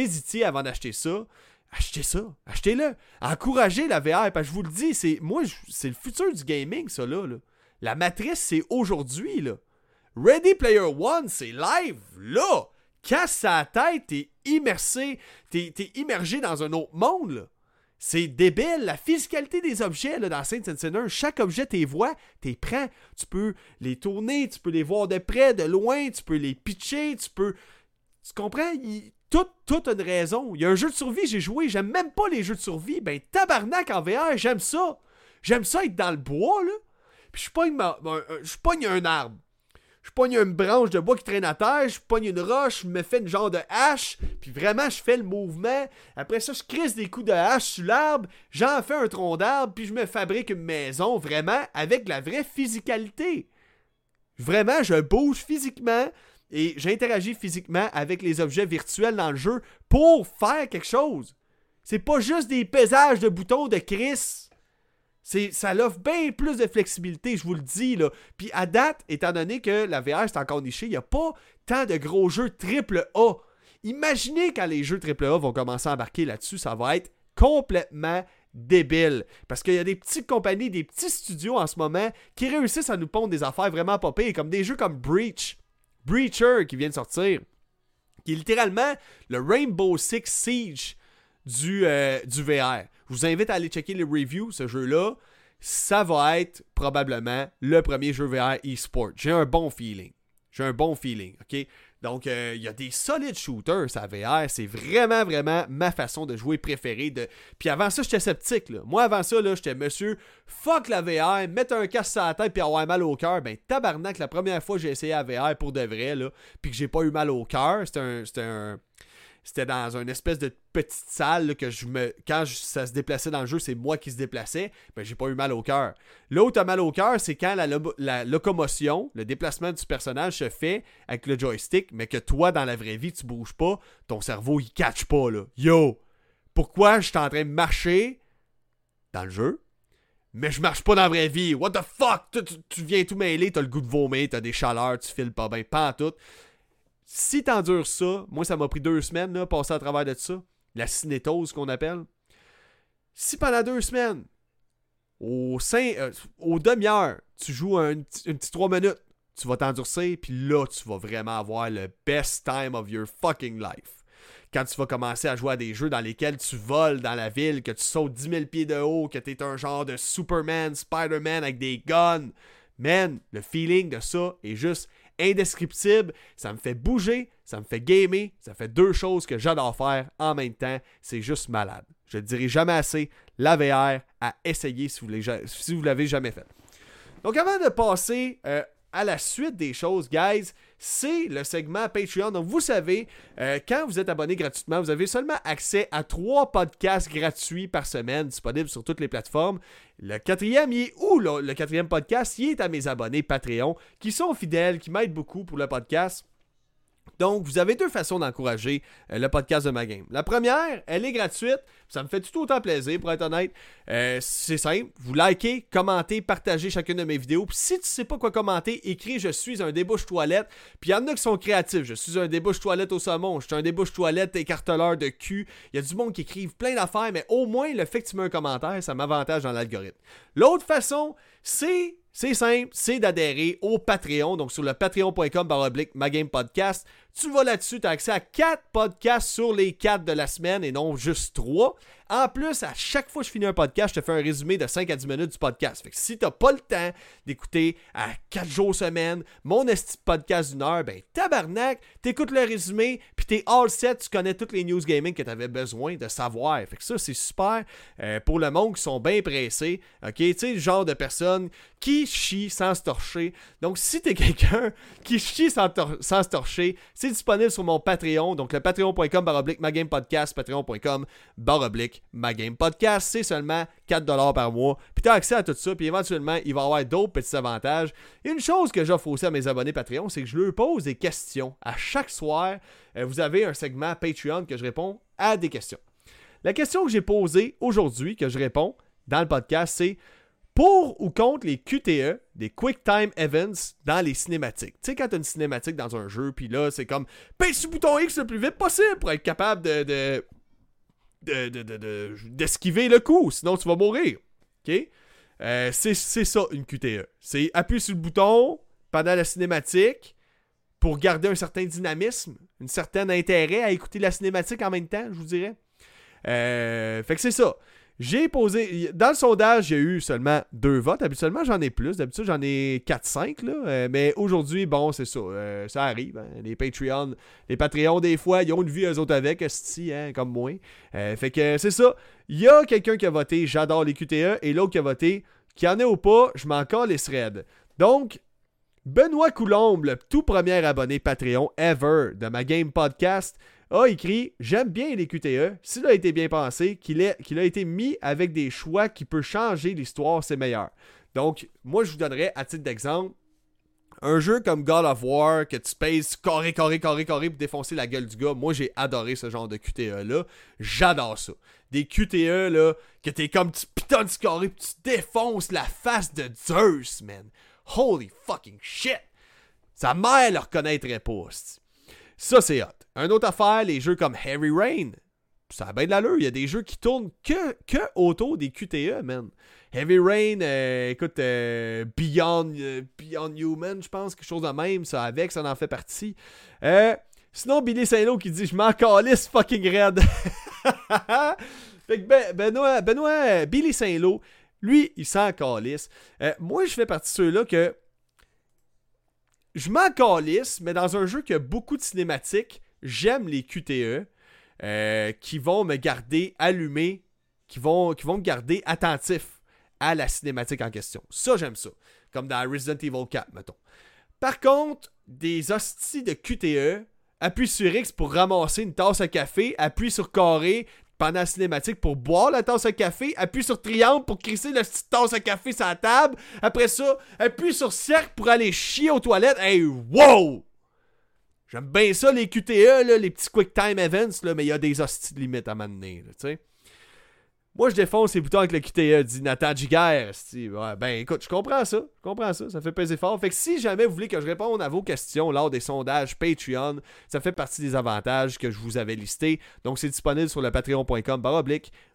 [SPEAKER 1] hésitiez avant d'acheter ça, achetez ça, achetez-le. Encouragez la VR, parce que je vous le dis, c'est moi c'est le futur du gaming ça là. là. La matrice, c'est aujourd'hui, là. Ready Player One, c'est live, là. Casse sa tête, t'es immersé, t'es, immergé dans un autre monde, là. C'est débile. La physicalité des objets là, dans Saint Sinner, chaque objet, t'es vois, t'es prêt. Tu peux les tourner, tu peux les voir de près, de loin, tu peux les pitcher, tu peux. Tu comprends? Tout, toute une raison. Il y a un jeu de survie, j'ai joué, j'aime même pas les jeux de survie. Ben, tabarnak en VR, j'aime ça. J'aime ça être dans le bois, là. Puis je pogne, je pogne un arbre. Je pogne une branche de bois qui traîne à terre, je pogne une roche, je me fais une genre de hache, puis vraiment je fais le mouvement. Après ça, je crisse des coups de hache sur l'arbre, j'en fais un tronc d'arbre, puis je me fabrique une maison vraiment avec la vraie physicalité. Vraiment, je bouge physiquement et j'interagis physiquement avec les objets virtuels dans le jeu pour faire quelque chose. C'est pas juste des pesages de boutons de Chris ça l'offre bien plus de flexibilité, je vous le dis. Là. Puis à date, étant donné que la VR est encore nichée, il n'y a pas tant de gros jeux triple A. Imaginez quand les jeux triple A vont commencer à embarquer là-dessus, ça va être complètement débile. Parce qu'il y a des petites compagnies, des petits studios en ce moment qui réussissent à nous pondre des affaires vraiment popées, comme des jeux comme Breach. Breacher qui vient de sortir. Qui est littéralement le Rainbow Six Siege du, euh, du VR. Je vous invite à aller checker les reviews, ce jeu-là. Ça va être probablement le premier jeu VR e-sport. J'ai un bon feeling. J'ai un bon feeling, ok? Donc, euh, il y a des solides shooters, ça VR. C'est vraiment, vraiment ma façon de jouer préférée. De... Puis avant ça, j'étais sceptique. Là. Moi, avant ça, j'étais monsieur, fuck la VR, mettre un casque sur la tête puis avoir mal au cœur. Ben, tabarnak, la première fois que j'ai essayé la VR pour de vrai, là, puis que j'ai pas eu mal au cœur, c'était un, c'était dans une espèce de petite salle que je me. Quand ça se déplaçait dans le jeu, c'est moi qui se déplaçais. Ben, j'ai pas eu mal au cœur. Là où t'as mal au cœur, c'est quand la, locomotion, le déplacement du personnage se fait avec le joystick, mais que toi, dans la vraie vie, tu bouges pas. Ton cerveau, il catch pas, là. Yo! Pourquoi je suis en train de marcher dans le jeu? Mais je marche pas dans la vraie vie? What the fuck? Tu, viens tout mêler, t'as le goût de vomir, t'as des chaleurs, tu files pas bien, pas tout. Si t'endures ça, moi ça m'a pris deux semaines, là, passer à travers de ça, la cinétose qu'on appelle. Si pendant deux semaines, au, euh, au demi-heure, tu joues un, une petite trois minutes, tu vas t'endurcir, puis là, tu vas vraiment avoir le best time of your fucking life. quand tu vas commencer à jouer à des jeux dans lesquels tu voles dans la ville, que tu sautes 10 000 pieds de haut, que tu es un genre de Superman, Spider-Man avec des guns. Man, le feeling de ça est juste indescriptible. Ça me fait bouger, ça me fait gamer. Ça fait deux choses que j'adore faire en même temps. C'est juste malade. Je ne dirai jamais assez. La VR à essayer si vous l'avez jamais fait. Donc avant de passer euh, à la suite des choses, guys, c'est le segment Patreon. Donc, vous savez, euh, quand vous êtes abonné gratuitement, vous avez seulement accès à trois podcasts gratuits par semaine disponibles sur toutes les plateformes. Le quatrième, est où le quatrième podcast? Il est à mes abonnés Patreon qui sont fidèles, qui m'aident beaucoup pour le podcast. Donc, vous avez deux façons d'encourager euh, le podcast de ma game. La première, elle est gratuite. Ça me fait tout autant plaisir, pour être honnête. Euh, c'est simple. Vous likez, commentez, partagez chacune de mes vidéos. Puis si tu sais pas quoi commenter, écris Je suis un débouche toilette. Puis il y en a qui sont créatifs. Je suis un débouche toilette au saumon. Je suis un débouche toilette écarteleur de cul. Il y a du monde qui écrivent plein d'affaires, mais au moins le fait que tu mets un commentaire, ça m'avantage dans l'algorithme. L'autre façon, c'est c'est simple, c'est d'adhérer au Patreon, donc sur le patreon.com baroblique. Tu vas là-dessus, tu as accès à 4 podcasts sur les 4 de la semaine et non juste 3. En plus, à chaque fois que je finis un podcast, je te fais un résumé de 5 à 10 minutes du podcast. Fait que si t'as pas le temps d'écouter à 4 jours semaine mon esti podcast d'une heure, ben tabarnak, t'écoutes le résumé, puis t'es all set, tu connais toutes les news gaming que t'avais besoin de savoir. Fait que ça, c'est super euh, pour le monde qui sont bien pressés. Ok, tu sais, le genre de personnes qui chient sans se torcher. Donc, si t'es quelqu'un qui chie sans, se torcher, disponible sur mon Patreon. Donc, le patreon.com baroblique podcast, patreon.com baroblique ma game podcast. C'est seulement 4$ par mois. Puis tu as accès à tout ça. Puis éventuellement, il va y avoir d'autres petits avantages. une chose que j'offre aussi à mes abonnés Patreon, c'est que je leur pose des questions. À chaque soir, euh, vous avez un segment Patreon que je réponds à des questions. La question que j'ai posée aujourd'hui, que je réponds dans le podcast, c'est pour ou contre les QTE, des Quick Time Events dans les cinématiques. Tu sais, quand tu as une cinématique dans un jeu, puis là, c'est comme pèse sur le bouton X le plus vite possible pour être capable de d'esquiver le coup, sinon tu vas mourir. OK? Euh, c'est ça une QTE. C'est appuyer sur le bouton pendant la cinématique pour garder un certain dynamisme, un certain intérêt à écouter la cinématique en même temps, je vous dirais. Euh, fait que c'est ça. J'ai posé. Dans le sondage, a eu seulement deux votes. Habituellement, j'en ai plus. D'habitude, j'en ai 4-5. Euh, mais aujourd'hui, bon, c'est ça. Euh, ça arrive. Hein. Les Patreons, les Patreons, des fois, ils ont une vie eux autres avec, hein, comme moi. Euh, fait que c'est ça. Il y a quelqu'un qui a voté J'adore les QTE et l'autre qui a voté Qu'il y en ait ou pas, je m'en les threads. Donc, Benoît Coulombe, le tout premier abonné Patreon ever de ma Game Podcast, a écrit J'aime bien les QTE. S'il a été bien pensé, qu'il a été mis avec des choix qui peuvent changer l'histoire, c'est meilleur. Donc, moi, je vous donnerais, à titre d'exemple, un jeu comme God of War, que tu pèses carré, carré, carré, carré pour défoncer la gueule du gars. Moi, j'ai adoré ce genre de QTE-là. J'adore ça. Des QTE, là, que t'es comme tu pitons du carré tu défonces la face de Zeus, man. Holy fucking shit! Sa mère le reconnaîtrait pas. Ça, c'est hot. Un autre affaire, les jeux comme Heavy Rain. Ça a bien de l'allure. Il y a des jeux qui tournent que, que autour des QTE, man. Heavy Rain, euh, écoute, euh, Beyond, euh, Beyond Human, je pense, quelque chose de même, ça avec, ça en fait partie. sinon, Billy Saint-Lô qui dit Je m'en calisse fucking red. fait que ben, Benoît, Benoît, Billy Saint-Lô, lui, il s'en calisse. moi, je fais partie de ceux-là que je m'en calisse, mais dans un jeu qui a beaucoup de cinématiques, j'aime les QTE euh, qui vont me garder allumé, qui vont, me garder attentif à la cinématique en question. Ça, j'aime ça. Comme dans Resident Evil 4, mettons. Par contre, des hosties de QTE, appuie sur X pour ramasser une tasse à café, appuie sur carré pendant la cinématique pour boire la tasse à café, appuie sur triangle pour crisser la petite tasse à café sur la table. Après ça, appuie sur cercle pour aller chier aux toilettes. Hey, wow! J'aime bien ça, les QTE, là, les petits quick time events, mais il y a des hosties de limites à m'amener. Moi, je défonce ces boutons avec le QTE, dit Nathan Giguère. Ben écoute, je comprends ça. Je comprends ça. Ça fait peser fort. Fait que si jamais vous voulez que je réponde à vos questions lors des sondages Patreon, ça fait partie des avantages que je vous avais listés. Donc, c'est disponible sur le patreon.com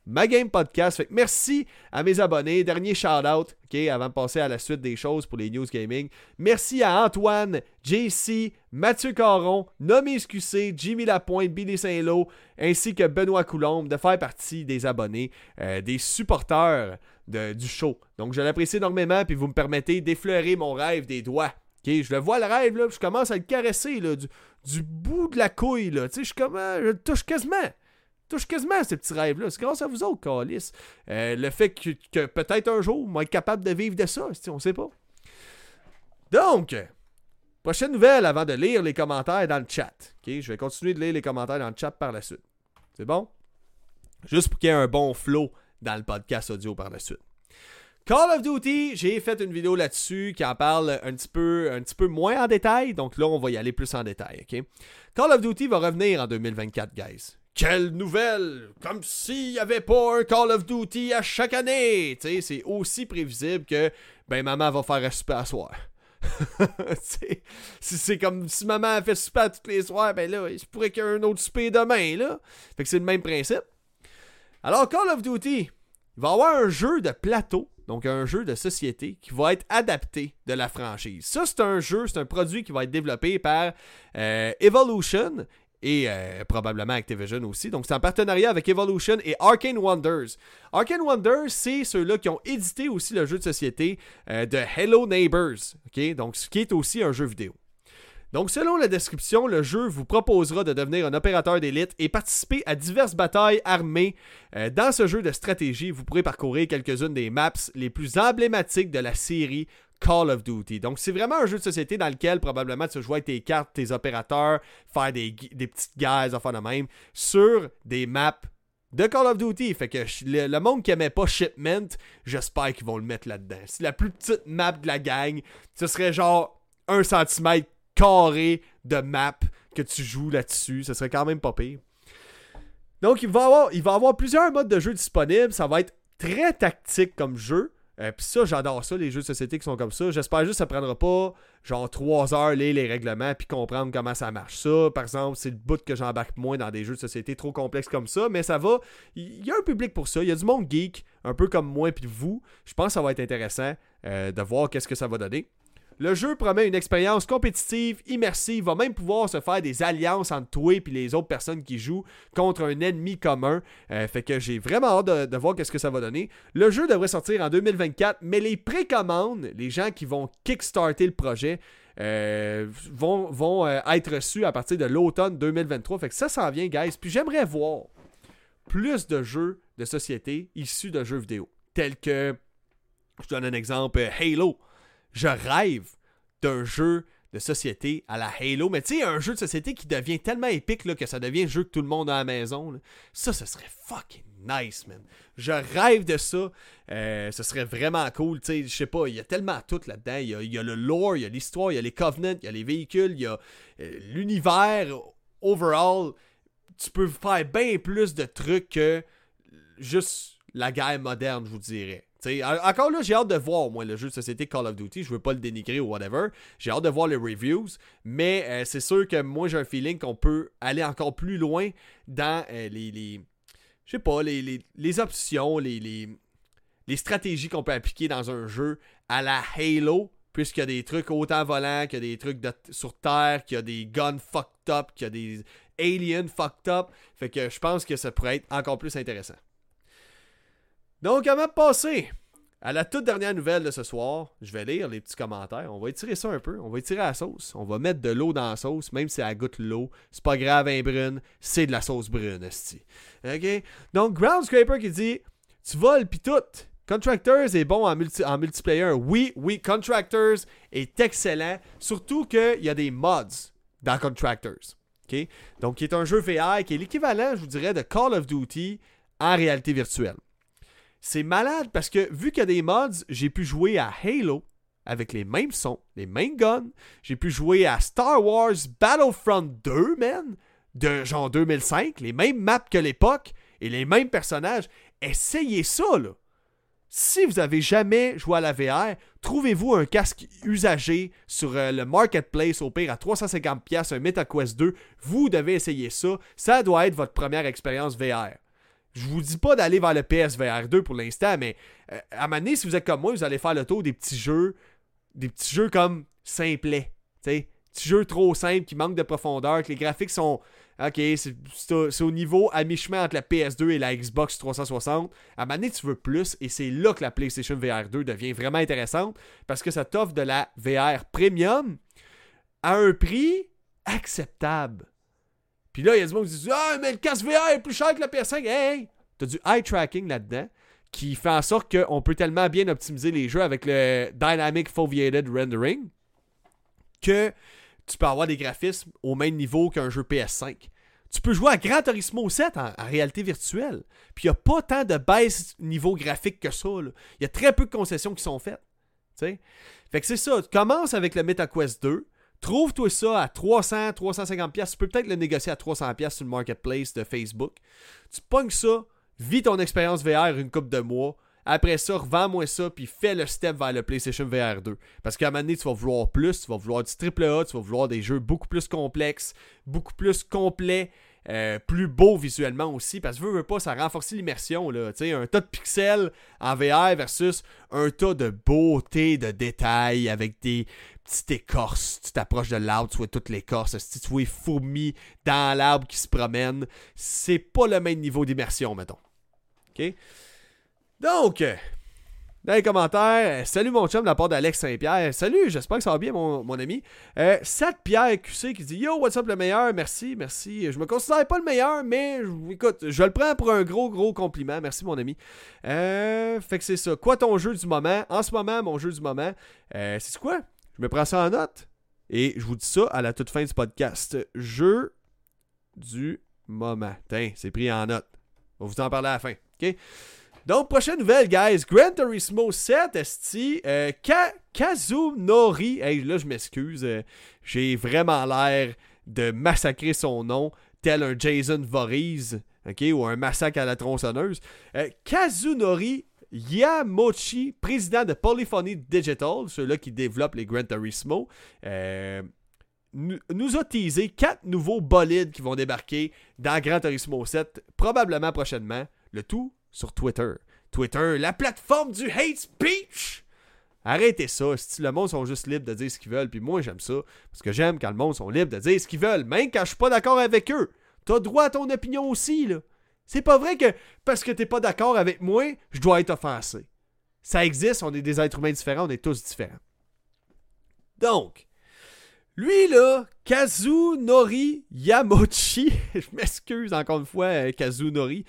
[SPEAKER 1] ma game podcast. Fait merci à mes abonnés. Dernier shout-out, OK, avant de passer à la suite des choses pour les news gaming. Merci à Antoine, JC, Mathieu Caron, Nomi SQC, Jimmy Lapointe, Billy Saint-Lô, ainsi que Benoît Coulombe de faire partie des abonnés, euh, des supporters du show. Donc, je l'apprécie énormément, puis vous me permettez d'effleurer mon rêve des doigts. Je le vois le rêve, là, je commence à le caresser, du, bout de la couille, là. Tu sais, je, je le touche quasiment touche quasiment ce petit rêve-là. C'est grâce à vous autres, Calis. Euh, le fait que, peut-être un jour, on va être capable de vivre de ça, on sait pas. Donc, prochaine nouvelle avant de lire les commentaires dans le chat. Je vais continuer de lire les commentaires dans le chat par la suite. C'est bon? Juste pour qu'il y ait un bon flow dans le podcast audio par la suite. Call of Duty, j'ai fait une vidéo là-dessus qui en parle un petit, peu, un petit peu moins en détail. Donc là, on va y aller plus en détail. Call of Duty va revenir en 2024, guys. Quelle nouvelle! Comme s'il n'y avait pas un Call of Duty à chaque année! c'est aussi prévisible que ben maman va faire un super à soir. c'est comme si maman fait super tous les soirs, ben là, il se pourrait qu'il y ait un autre super demain, là. Fait que c'est le même principe. Alors, Call of Duty, il va avoir un jeu de plateau, donc un jeu de société, qui va être adapté de la franchise. Ça, c'est un jeu, c'est un produit qui va être développé par euh, Evolution, et euh, probablement Activision aussi. Donc c'est en partenariat avec Evolution et Arcane Wonders. Arcane Wonders, c'est ceux-là qui ont édité aussi le jeu de société euh, de Hello Neighbors, ok? Donc ce qui est aussi un jeu vidéo. Donc, selon la description, le jeu vous proposera de devenir un opérateur d'élite et participer à diverses batailles armées. Euh, dans ce jeu de stratégie, vous pourrez parcourir quelques-unes des maps les plus emblématiques de la série Call of Duty. Donc, c'est vraiment un jeu de société dans lequel probablement tu joues avec tes cartes, tes opérateurs, faire des, petites guerres, enfin de même, sur des maps de Call of Duty. Fait que le, monde qui aimait pas Shipment, j'espère qu'ils vont le mettre là-dedans. C'est la plus petite map de la gang. Ce serait genre un centimètre carré de map que tu joues là-dessus. Ce serait quand même pas pire. Donc, il va, avoir, avoir plusieurs modes de jeu disponibles. Ça va être très tactique comme jeu. Euh, Puis ça, j'adore ça, les jeux de société qui sont comme ça. J'espère juste que ça prendra pas genre 3 heures les règlements puis comprendre comment ça marche. Ça, par exemple, c'est le bout que j'embarque moins dans des jeux de société trop complexes comme ça, mais ça va. Il y a un public pour ça. Il y a du monde geek, un peu comme moi puis vous. Je pense que ça va être intéressant euh, de voir qu'est-ce que ça va donner. Le jeu promet une expérience compétitive, immersive, va même pouvoir se faire des alliances entre toi et les autres personnes qui jouent contre un ennemi commun. Euh, fait que j'ai vraiment hâte de, voir qu'est-ce que ça va donner. Le jeu devrait sortir en 2024, mais les précommandes, les gens qui vont kickstarter le projet, euh, vont, vont euh, être reçus à partir de l'automne 2023. Fait que ça s'en vient, guys. Puis j'aimerais voir plus de jeux de société issus de jeux vidéo. Tels que, je donne un exemple, Halo je rêve d'un jeu de société à la Halo. Mais tu sais, un jeu de société qui devient tellement épique là, que ça devient un jeu que tout le monde a à la maison. Ça, ce serait fucking nice, man. Je rêve de ça. Euh, ce serait vraiment cool. Tu sais, je sais pas, il y a tellement tout là-dedans. Il y, a, le lore, il y a l'histoire, il y a les covenants, il y a les véhicules, il y a euh, l'univers overall. Tu peux faire bien plus de trucs que juste la guerre moderne, je vous dirais encore là, j'ai hâte de voir, moi, le jeu de société Call of Duty. Je veux pas le dénigrer ou whatever. J'ai hâte de voir les reviews. Mais euh, c'est sûr que moi, j'ai un feeling qu'on peut aller encore plus loin dans euh, les, les. Je sais pas, les, les, options, les, les, stratégies qu'on peut appliquer dans un jeu à la Halo. Puisqu'il y a des trucs autant volants, qu'il y a des trucs sur Terre, qu'il y a des guns fucked up, qu'il y a des aliens fucked up. Fait que je pense que ça pourrait être encore plus intéressant. Donc, avant de passer à la toute dernière nouvelle de ce soir, je vais lire les petits commentaires. On va étirer ça un peu. On va étirer la sauce. On va mettre de l'eau dans la sauce, même si elle goûte l'eau. C'est pas grave, un brune. C'est de la sauce brune, esti. OK? Donc, Groundscraper qui dit Tu voles pis tout. Contractors est bon en, en multiplayer. Oui, oui, Contractors est excellent. Surtout qu'il y a des mods dans Contractors. OK? Donc, qui est un jeu VR qui est l'équivalent, je vous dirais, de Call of Duty en réalité virtuelle. C'est malade parce que vu qu'il y a des mods, j'ai pu jouer à Halo avec les mêmes sons, les mêmes guns. J'ai pu jouer à Star Wars Battlefront 2, man, de genre 2005, les mêmes maps que l'époque et les mêmes personnages. Essayez ça, là. Si vous avez jamais joué à la VR, trouvez-vous un casque usagé sur euh, le marketplace au pire à 350$ un MetaQuest 2. Vous devez essayer ça. Ça doit être votre première expérience VR. Je vous dis pas d'aller vers le PSVR 2 pour l'instant, mais euh, à un si vous êtes comme moi, vous allez faire le tour des petits jeux, des petits jeux comme simplets. Tu sais, petits jeux trop simples qui manquent de profondeur, que les graphiques sont. Ok, c'est au niveau à mi-chemin entre la PS2 et la Xbox 360. À un tu veux plus, et c'est là que la PlayStation VR 2 devient vraiment intéressante parce que ça t'offre de la VR premium à un prix acceptable. Puis là, il y a du monde qui dit Ah, mais le casque VR est plus cher que la PS5. Hey, t'as du eye tracking là-dedans qui fait en sorte qu'on peut tellement bien optimiser les jeux avec le Dynamic Foveated Rendering que tu peux avoir des graphismes au même niveau qu'un jeu PS5. Tu peux jouer à Gran Turismo 7 en, réalité virtuelle. Puis il n'y a pas tant de baisse niveau graphique que ça. Il y a très peu de concessions qui sont faites. Fait que c'est ça. Tu commences avec le MetaQuest 2. Trouve-toi ça à 300, 350 pièces. Tu peux peut-être le négocier à 300 pièces sur le marketplace de Facebook. Tu pognes ça, vis ton expérience VR une coupe de mois. Après ça, revends-moi ça, puis fais le step vers le PlayStation VR 2. Parce qu'à un moment donné, tu vas vouloir plus, tu vas vouloir du AAA, tu vas vouloir des jeux beaucoup plus complexes, beaucoup plus complets, euh, plus beaux visuellement aussi. Parce que veux, veux pas, ça renforce l'immersion. Là. un tas de pixels en VR versus un tas de beauté, de détails avec des petites écorces. Tu t'approches de l'arbre, tu vois toute l'écorce. Si tu vois les fourmis dans l'arbre qui se promènent, c'est pas le même niveau d'immersion, mettons. OK? Donc, dans les commentaires, salut mon chum de la part d'Alex Saint-Pierre. Salut, j'espère que ça va bien, mon, ami. Euh, Pierre QC qui dit Yo, what's up le meilleur? Merci, merci. Je me considère pas le meilleur, mais écoute, je le prends pour un gros, gros compliment. Merci, mon ami. Euh, fait que c'est ça. Quoi ton jeu du moment? En ce moment, mon jeu du moment, euh, c'est quoi? Je me prends ça en note et je vous dis ça à la toute fin du podcast. Jeu du moment. Tiens, c'est pris en note. On va vous en parler à la fin. OK? Donc, prochaine nouvelle, guys. Gran Turismo 7, esti. Euh, Kazunori. Hey, là, je m'excuse. Euh, j'ai vraiment l'air de massacrer son nom, tel un Jason Voorhees, OK, ou un massacre à la tronçonneuse. Euh, Kazunori Yamochi, président de Polyphony Digital, ceux-là qui développent les Gran Turismo, euh, nous a teasé quatre nouveaux bolides qui vont débarquer dans Gran Turismo 7, probablement prochainement. Le tout sur Twitter. Twitter, la plateforme du hate speech! Arrêtez ça. Si le monde sont juste libres de dire ce qu'ils veulent, puis moi j'aime ça, parce que j'aime quand le monde sont libres de dire ce qu'ils veulent, même quand je suis pas d'accord avec eux. T'as droit à ton opinion aussi, là. C'est pas vrai que parce que t'es pas d'accord avec moi, je dois être offensé. Ça existe, on est des êtres humains différents, on est tous différents. Donc, lui, là, Kazunori Yamochi, je m'excuse encore une fois, euh, Kazunori,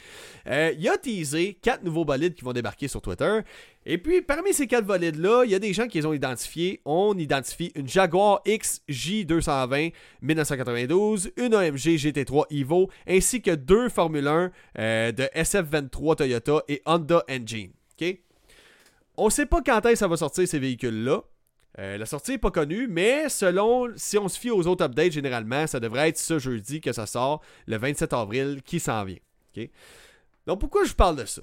[SPEAKER 1] euh, il a teasé quatre nouveaux bolides qui vont débarquer sur Twitter. Et puis, parmi ces quatre bolides-là, il y a des gens qui les ont identifiés. On identifie une Jaguar XJ220 1992, une AMG GT3 Evo, ainsi que deux Formule 1 euh, de SF23 Toyota et Honda Engine. On ne sait pas quand est-ce que ça va sortir ces véhicules-là. Euh, la sortie n'est pas connue, mais selon, si on se fie aux autres updates, généralement, ça devrait être ce jeudi que ça sort, le 27 avril, qui s'en vient. Donc pourquoi je parle de ça?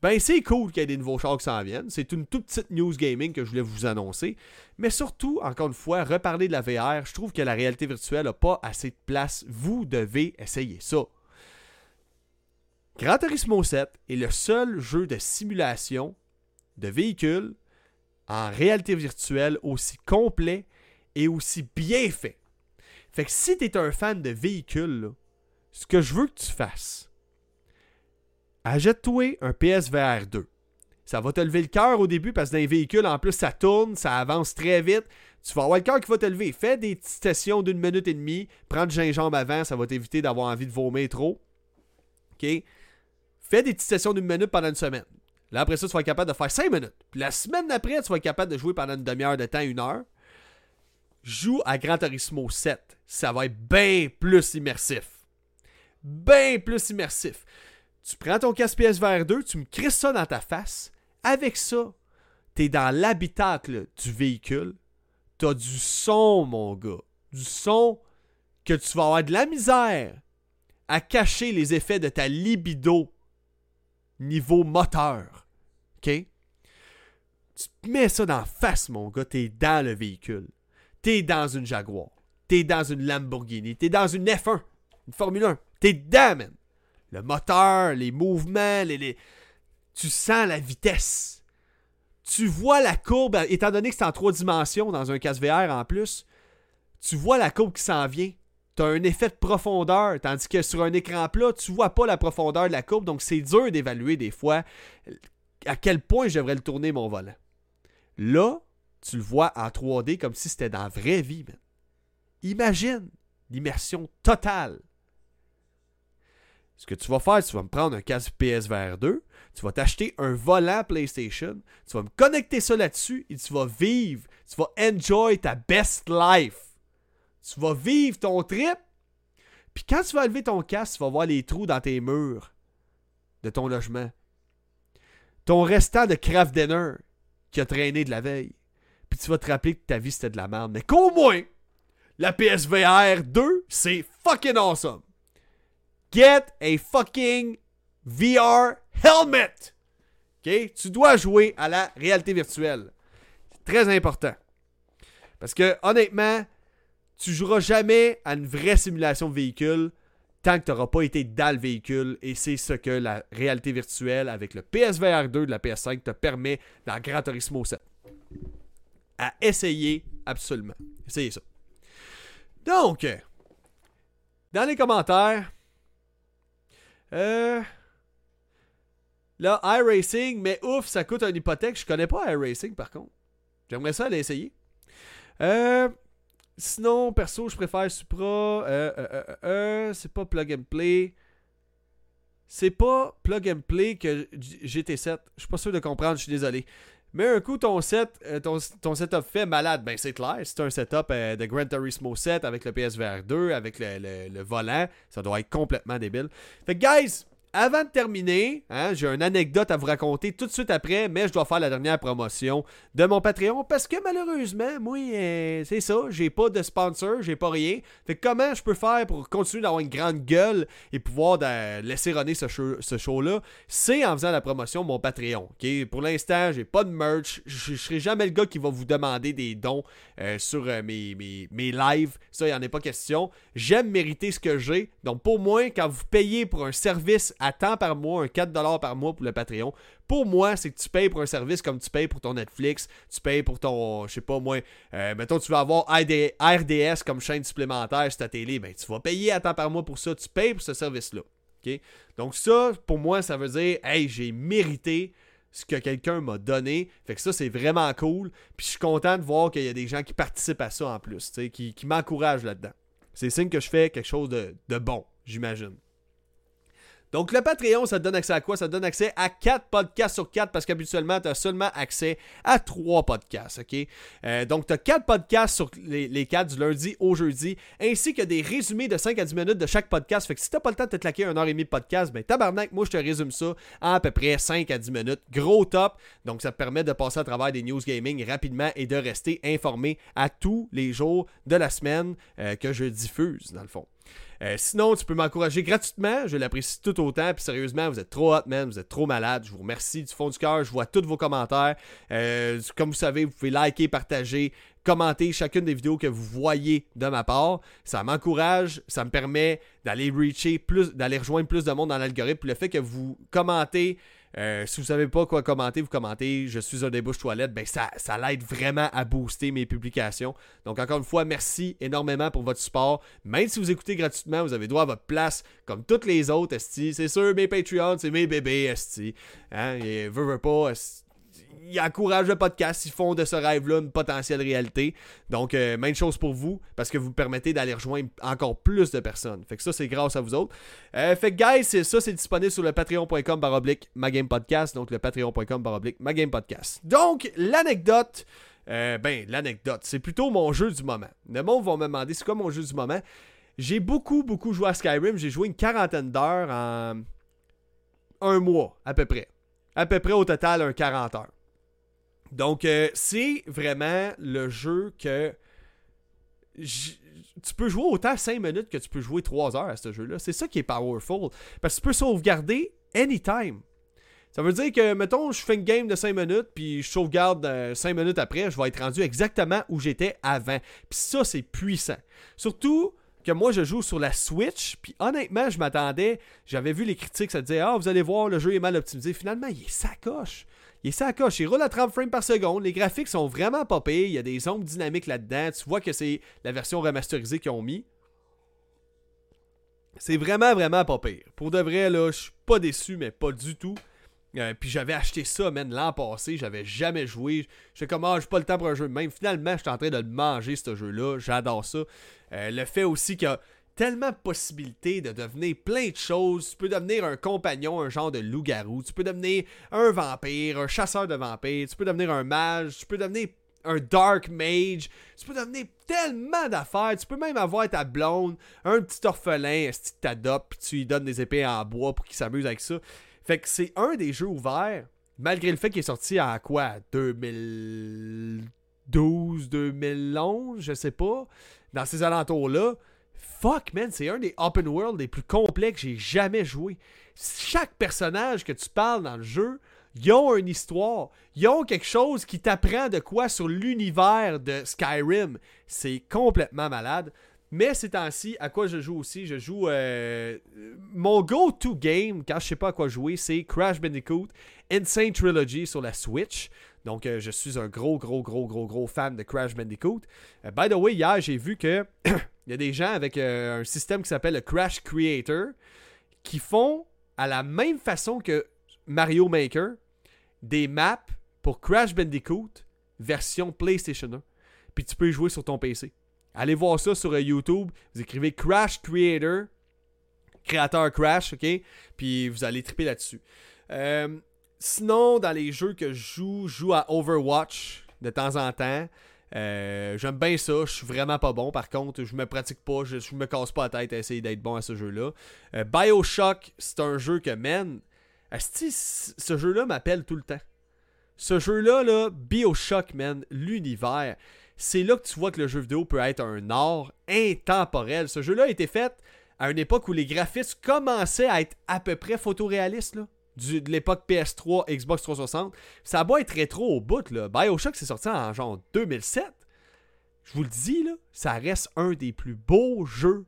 [SPEAKER 1] Ben c'est cool qu'il y ait des nouveaux chars qui s'en viennent. C'est une toute petite news gaming que je voulais vous annoncer. Mais surtout, encore une fois, reparler de la VR, je trouve que la réalité virtuelle n'a pas assez de place. Vous devez essayer ça. Gran Turismo 7 est le seul jeu de simulation de véhicules en réalité virtuelle aussi complet et aussi bien fait. Fait que si tu es un fan de véhicules, ce que je veux que tu fasses, achète-toi un PSVR 2. Ça va te lever le cœur au début parce que dans les véhicules, en plus, ça tourne, ça avance très vite. Tu vas avoir le cœur qui va te lever. Fais des petites sessions d'une minute et demie. Prends du gingembre avant, ça va t'éviter d'avoir envie de vomir trop. OK? Fais des petites sessions d'une minute pendant une semaine. Là, après ça, tu vas être capable de faire 5 minutes. Puis la semaine d'après, tu vas être capable de jouer pendant une demi-heure de temps, une heure. Joue à Gran Turismo 7. Ça va être bien plus immersif. Bien plus immersif. Tu prends ton casque PSVR 2, tu me crisses ça dans ta face. Avec ça, tu es dans l'habitacle du véhicule. Tu as du son, mon gars. Du son que tu vas avoir de la misère à cacher les effets de ta libido niveau moteur. OK? Tu mets ça dans face, mon gars, t'es dans le véhicule. T'es dans une Jaguar. T'es dans une Lamborghini. T'es dans une F1. Une Formule 1. T'es dedans, man. Le moteur, les mouvements, les, tu sens la vitesse. Tu vois la courbe, étant donné que c'est en trois dimensions dans un casque VR en plus, tu vois la courbe qui s'en vient. Tu as un effet de profondeur, tandis que sur un écran plat, tu vois pas la profondeur de la courbe, donc c'est dur d'évaluer des fois à quel point je devrais le tourner mon volant. Là, tu le vois en 3D comme si c'était dans la vraie vie. Imagine l'immersion totale. Ce que tu vas faire, tu vas me prendre un casque PSVR 2, tu vas t'acheter un volant PlayStation, tu vas me connecter ça là-dessus et tu vas vivre, tu vas enjoy ta best life. Tu vas vivre ton trip. Puis quand tu vas lever ton casque, tu vas voir les trous dans tes murs de ton logement. Ton restant de craft dinner qui a traîné de la veille. Puis tu vas te rappeler que ta vie c'était de la merde. Mais qu'au moins, la PSVR 2, c'est fucking awesome. Get a fucking VR helmet. OK? Tu dois jouer à la réalité virtuelle. C'est très important. Parce que, honnêtement, tu joueras jamais à une vraie simulation de véhicule tant que tu n'auras pas été dans le véhicule. Et c'est ce que la réalité virtuelle avec le PSVR 2 de la PS5 te permet dans Gran Turismo 7. À essayer absolument. Essayez ça. Donc, dans les commentaires, euh, là, iRacing, mais ouf, ça coûte une hypothèque. Je connais pas iRacing par contre. J'aimerais ça aller essayer. Euh, sinon, perso, je préfère Supra. Euh, euh, euh, euh, c'est pas plug and play. C'est pas plug and play que GT7. Je suis pas sûr de comprendre, je suis désolé. Mais un coup, ton, set, ton, setup fait malade, ben c'est clair. C'est un setup de Gran Turismo 7 avec le PSVR 2, avec le, le, volant. Ça doit être complètement débile. Fait que, guys, avant de terminer, hein, j'ai une anecdote à vous raconter tout de suite après, mais je dois faire la dernière promotion de mon Patreon parce que malheureusement, moi, euh, c'est ça, j'ai pas de sponsor, j'ai pas rien. Fait que comment je peux faire pour continuer d'avoir une grande gueule et pouvoir laisser runner ce, show, là C'est en faisant la promotion de mon Patreon. Pour l'instant, j'ai pas de merch, je serai jamais le gars qui va vous demander des dons euh, sur euh, mes, mes, mes, lives. Ça, il en est pas question. J'aime mériter ce que j'ai. Donc pour moi, quand vous payez pour un service à temps par mois, un 4$ par mois pour le Patreon. Pour moi, c'est que tu payes pour un service comme tu payes pour ton Netflix, tu payes pour ton, je sais pas moi, euh, mettons tu veux avoir RDS comme chaîne supplémentaire sur ta télé, ben tu vas payer à temps par mois pour ça, tu payes pour ce service-là. Donc ça, pour moi, ça veut dire, hey, j'ai mérité ce que quelqu'un m'a donné. Fait que ça, c'est vraiment cool. Puis je suis content de voir qu'il y a des gens qui participent à ça en plus, qui, qui m'encouragent là-dedans. C'est signe que je fais quelque chose de bon, j'imagine. Donc, le Patreon, ça te donne accès à quoi? Ça te donne accès à 4 podcasts sur 4 parce qu'habituellement, tu as seulement accès à 3 podcasts, OK? Euh, donc, tu as 4 podcasts sur les, les 4 du lundi au jeudi, ainsi que des résumés de 5 à 10 minutes de chaque podcast. Fait que si t'as pas le temps de te claquer 1 heure et demie de podcast, ben tabarnak, moi, je te résume ça en à peu près 5 à 10 minutes. Gros top. Donc, ça te permet de passer à travers des news gaming rapidement et de rester informé à tous les jours de la semaine euh, que je diffuse, dans le fond. Euh, sinon, tu peux m'encourager gratuitement. Je l'apprécie tout autant. Puis sérieusement, vous êtes trop hot, man. Vous êtes trop malade. Je vous remercie du fond du cœur. Je vois tous vos commentaires. Euh, comme vous savez, vous pouvez liker, partager, commenter chacune des vidéos que vous voyez de ma part. Ça m'encourage. Ça me permet d'aller reacher plus, d'aller rejoindre plus de monde dans l'algorithme. Le fait que vous commentez, euh, si vous savez pas quoi commenter, vous commentez Je suis un débouche toilette, ben ça, ça l'aide vraiment à booster mes publications. Donc encore une fois, merci énormément pour votre support. Même si vous écoutez gratuitement, vous avez droit à votre place comme toutes les autres, Esti. C'est sûr, mes Patreons, c'est mes bébés, Esti. Hein? Et veut, veut pas, ils encouragent le podcast, ils font de ce rêve-là une potentielle réalité. Donc, euh, même chose pour vous, parce que vous permettez d'aller rejoindre encore plus de personnes. Fait que ça, c'est grâce à vous autres. Euh, fait que, guys, ça, c'est disponible sur le patreon.com baroblique magamepodcast. Donc, le patreon.com baroblique magamepodcast. Donc, l'anecdote. Euh, ben, l'anecdote, c'est plutôt mon jeu du moment. Le monde va me demander c'est quoi mon jeu du moment? J'ai beaucoup, beaucoup joué à Skyrim. J'ai joué une quarantaine d'heures en un mois, à peu près. À peu près au total, un 40 heures. Donc, euh, c'est vraiment le jeu que. Tu peux jouer autant 5 minutes que tu peux jouer 3 heures à ce jeu-là. C'est ça qui est powerful. Parce que tu peux sauvegarder anytime. Ça veut dire que, mettons, je fais une game de 5 minutes, puis je sauvegarde 5 minutes après, je vais être rendu exactement où j'étais avant. Puis ça, c'est puissant. Surtout que moi, je joue sur la Switch. Puis honnêtement, je m'attendais. J'avais vu les critiques, ça disait Ah, vous allez voir, le jeu est mal optimisé. Finalement, il est sacoche. Il est sacoche. Il roule à 30 frames par seconde. Les graphiques sont vraiment pires. Il y a des ombres dynamiques là-dedans. Tu vois que c'est la version remasterisée qu'ils ont mis. C'est vraiment, vraiment pas pire. Pour de vrai, là, je suis pas déçu, mais pas du tout. Euh, puis j'avais acheté ça, man, l'an passé. J'avais jamais joué. J'étais comme, ah, j'ai pas le temps pour un jeu même. Finalement, j'étais en train de le manger, ce jeu-là. J'adore ça. Euh, le fait aussi qu'il y a tellement de possibilités de devenir plein de choses. Tu peux devenir un compagnon, un genre de loup-garou. Tu peux devenir un vampire, un chasseur de vampires. Tu peux devenir un mage. Tu peux devenir un dark mage. Tu peux devenir tellement d'affaires. Tu peux même avoir ta blonde, un petit orphelin, si tu t'adoptes, puis tu lui donnes des épées en bois pour qu'il s'amuse avec ça. Fait que c'est un des jeux ouverts, malgré le fait qu'il est sorti à quoi? 2012, 2011, je sais pas, dans ces alentours-là. Fuck, man, c'est un des open world les plus complets que j'ai jamais joué. Chaque personnage que tu parles dans le jeu, ils ont une histoire. Ils ont quelque chose qui t'apprend de quoi sur l'univers de Skyrim. C'est complètement malade. Mais ces temps-ci, à quoi je joue aussi? Je joue. Euh, mon go-to game, quand je sais pas à quoi jouer, c'est Crash Bandicoot Insane Trilogy sur la Switch. Donc, euh, je suis un gros, gros, gros, gros, gros fan de Crash Bandicoot. Euh, by the way, hier, j'ai vu que il y a des gens avec un système qui s'appelle le Crash Creator qui font à la même façon que Mario Maker des maps pour Crash Bandicoot version PlayStation 1. Puis tu peux y jouer sur ton PC. Allez voir ça sur euh, YouTube. Vous écrivez Crash Creator, créateur Crash, ok? Puis vous allez triper là-dessus. Euh, sinon, dans les jeux que je joue, je joue à Overwatch de temps en temps. Euh, j'aime bien ça, je suis vraiment pas bon. Par contre, je me pratique pas, je, me casse pas la tête à essayer d'être bon à ce jeu-là. Bioshock, c'est un jeu que, man, ce jeu-là m'appelle tout le temps. Ce jeu-là, là, Bioshock, man, l'univers, c'est là que tu vois que le jeu vidéo peut être un art intemporel. Ce jeu-là a été fait à une époque où les graphismes commençaient à être à peu près photoréalistes. De l'époque PS3, Xbox 360. Ça va être rétro au bout, là. Bioshock, c'est sorti en genre 2007. Je vous le dis, ça reste un des plus beaux jeux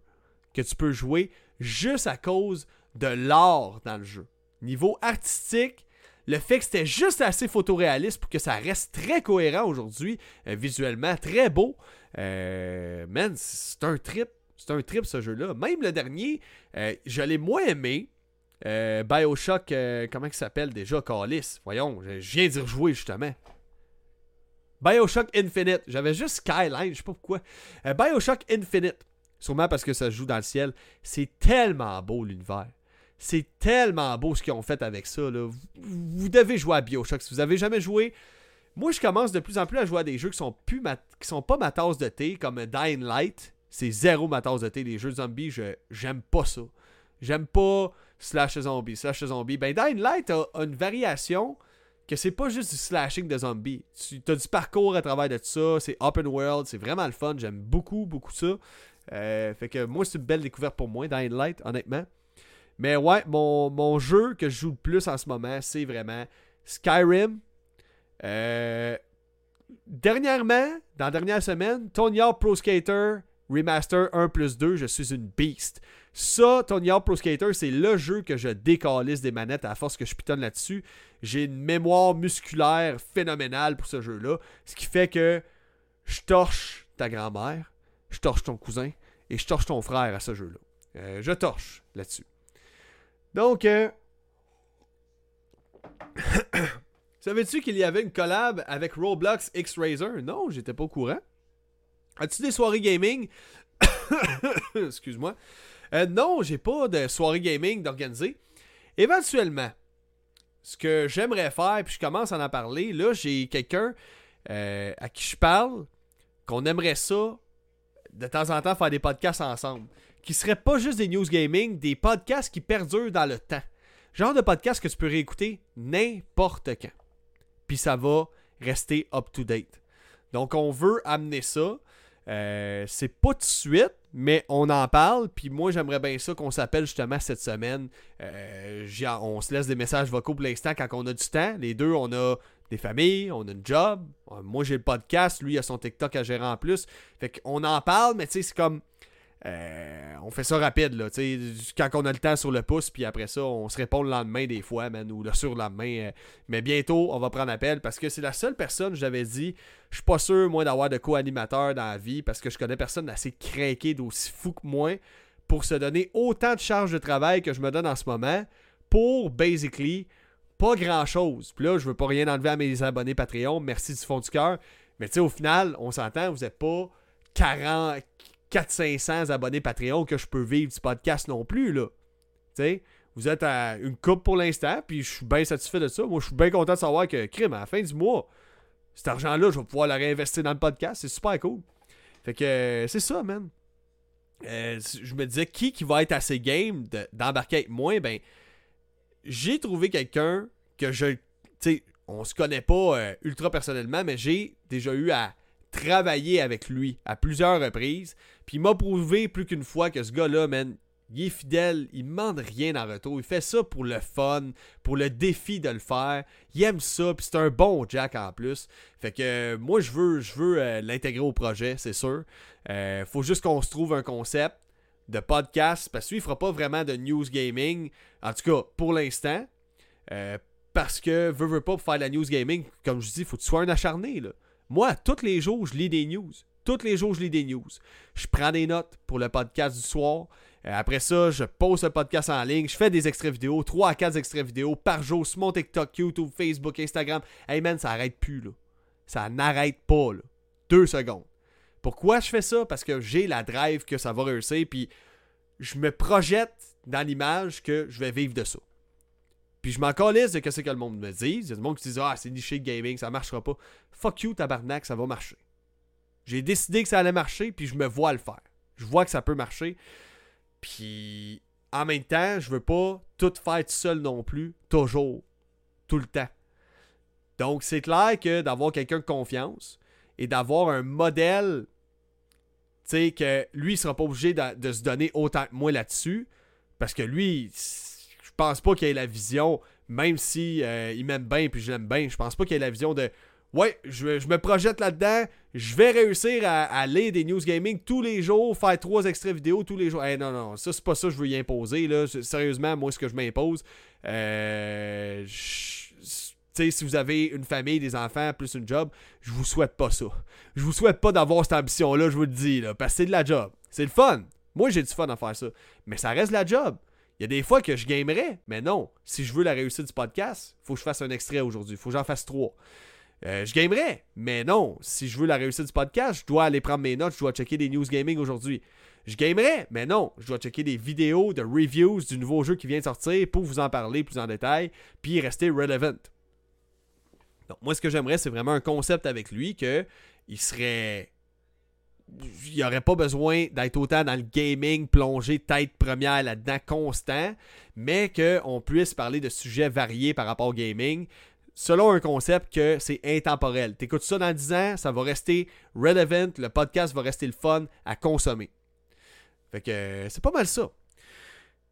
[SPEAKER 1] que tu peux jouer juste à cause de l'art dans le jeu. Niveau artistique, le fait que c'était juste assez photoréaliste pour que ça reste très cohérent aujourd'hui, euh, visuellement très beau. Euh, man, c'est un trip. C'est un trip ce jeu-là. Même le dernier, euh, je l'ai moins aimé. Bioshock, comment il s'appelle déjà? Callis. Voyons, je viens d'y rejouer justement. Bioshock Infinite. J'avais juste Skyline, je sais pas pourquoi. Bioshock Infinite. Sûrement parce que ça se joue dans le ciel. C'est tellement beau l'univers. C'est tellement beau ce qu'ils ont fait avec ça. Vous, devez jouer à Bioshock. Si vous avez jamais joué, moi je commence de plus en plus à jouer à des jeux qui sont plus qui sont pas ma tasse de thé, comme Dying Light. C'est zéro ma tasse de thé. Les jeux zombies, je j'aime pas ça. J'aime pas slash zombie, slash zombie. Ben Dying Light a, une variation que c'est pas juste du slashing de zombies. Tu as du parcours à travers de ça, c'est open world, c'est vraiment le fun. J'aime beaucoup, beaucoup ça. Euh, fait que moi, c'est une belle découverte pour moi, Dying Light, honnêtement. Mais ouais, mon, jeu que je joue le plus en ce moment, c'est vraiment Skyrim. Euh, dernièrement, dans la dernière semaine, Tony Hawk Pro Skater Remaster 1 plus 2, je suis une beast. Ça, Tony Hawk Pro Skater, c'est le jeu que je décalisse des manettes à force que je pitonne là-dessus. J'ai une mémoire musculaire phénoménale pour ce jeu-là. Ce qui fait que je torche ta grand-mère, je torche ton cousin et je torche ton frère à ce jeu-là. Euh, je torche là-dessus. Donc, euh... savais-tu qu'il y avait une collab avec Roblox X-Razor? Non, j'étais pas au courant. As-tu des soirées gaming? Excuse-moi. Euh, non, j'ai pas de soirée gaming d'organiser. Éventuellement, ce que j'aimerais faire, puis je commence à en parler, là, j'ai quelqu'un euh, à qui je parle, qu'on aimerait ça, de temps en temps, faire des podcasts ensemble qui seraient pas juste des news gaming, des podcasts qui perdurent dans le temps. Genre de podcast que tu peux réécouter n'importe quand. Puis ça va rester up-to-date. Donc on veut amener ça. Euh, c'est pas de suite, mais on en parle. Puis moi, j'aimerais bien ça qu'on s'appelle justement cette semaine. Euh, on se laisse des messages vocaux pour l'instant quand on a du temps. Les deux, on a des familles, on a une job. Moi, j'ai le podcast. Lui, il a son TikTok à gérer en plus. Fait qu'on en parle, mais tu sais, c'est comme euh, on fait ça rapide, là, quand on a le temps sur le pouce, puis après ça, on se répond le lendemain des fois, man, ou le surlendemain. Euh, mais bientôt, on va prendre appel parce que c'est la seule personne, j'avais dit, je suis pas sûr, moi, d'avoir de co-animateur dans la vie parce que je connais personne assez craqué, d'aussi fou que moi pour se donner autant de charges de travail que je me donne en ce moment pour, basically, pas grand chose. Puis là, je veux pas rien enlever à mes abonnés Patreon, merci du fond du cœur. Mais tu sais, au final, on s'entend, vous n'êtes pas 40, 400-500 abonnés Patreon que je peux vivre du podcast non plus, là. Vous êtes à une coupe pour l'instant, puis je suis bien satisfait de ça. Moi, je suis bien content de savoir que, crime, à la fin du mois, cet argent-là, je vais pouvoir le réinvestir dans le podcast. C'est super cool. Fait que euh, c'est ça, man. Euh, je me disais, qui qui va être assez game d'embarquer avec moi? Ben, j'ai trouvé quelqu'un que je. Tu sais, on se connaît pas euh, ultra personnellement, mais j'ai déjà eu à travailler avec lui à plusieurs reprises. Puis il m'a prouvé plus qu'une fois que ce gars-là, man, il est fidèle, il demande rien en retour. Il fait ça pour le fun, pour le défi de le faire. Il aime ça, puis c'est un bon Jack en plus. Fait que euh, moi, je veux, je veux euh, l'intégrer au projet, c'est sûr. Euh, faut juste qu'on se trouve un concept de podcast, parce qu'il ne fera pas vraiment de news gaming, en tout cas pour l'instant. parce que, veut, veut pas, pour faire de la news gaming, comme je dis, il faut que tu sois un acharné. Moi, tous les jours, je lis des news. Tous les jours, je lis des news. Je prends des notes pour le podcast du soir. Euh, après ça, je pose le podcast en ligne. Je fais des extraits vidéo, 3 à 4 extraits vidéo par jour sur mon TikTok, YouTube, Facebook, Instagram. Hey man, ça arrête plus, là. Ça n'arrête pas, là. Deux secondes. Pourquoi je fais ça? Parce que j'ai la drive que ça va réussir, puis je me projette dans l'image que je vais vivre de ça. Puis je m'en de ce que le monde me dit. Il y a du monde qui dit Ah, c'est niché gaming, ça marchera pas. Fuck you, tabarnak, ça va marcher. J'ai décidé que ça allait marcher, puis je me vois le faire. Je vois que ça peut marcher. Puis en même temps, je veux pas tout faire tout seul non plus, toujours, tout le temps. Donc c'est clair que d'avoir quelqu'un de confiance et d'avoir un modèle, tu sais, que lui, il sera pas obligé de, se donner autant que moi là-dessus, parce que lui, je pense pas qu'il ait la vision, même si euh, il m'aime bien puis je l'aime bien, je pense pas qu'il ait la vision de Ouais, je, me projette là-dedans, je vais réussir à, lire des news gaming tous les jours, faire trois extraits vidéo tous les jours. Eh non, non, ça c'est pas ça que je veux y imposer. Là. Sérieusement, moi ce que je m'impose, euh, si vous avez une famille, des enfants, plus une job, je vous souhaite pas ça. Je vous souhaite pas d'avoir cette ambition-là, je vous le dis, là, parce que c'est de la job. C'est le fun. Moi, j'ai du fun à faire ça. Mais ça reste la job. Il y a des fois que je gamerais, mais non. Si je veux la réussite du podcast, faut que je fasse un extrait aujourd'hui. Faut que j'en fasse trois. Euh, je gamerais, mais non. Si je veux la réussite du podcast, je dois aller prendre mes notes, je dois checker des news gaming aujourd'hui. Je gamerais, mais non. Je dois checker des vidéos de reviews du nouveau jeu qui vient de sortir pour vous en parler plus en détail, puis rester relevant. Donc, moi, ce que j'aimerais, c'est vraiment un concept avec lui que il serait il n'y aurait pas besoin d'être autant dans le gaming, plongé tête première là-dedans constant, mais qu'on puisse parler de sujets variés par rapport au gaming, selon un concept que c'est intemporel. T'écoutes ça dans 10 ans, ça va rester relevant, le podcast va rester le fun à consommer. Fait que euh, c'est pas mal ça.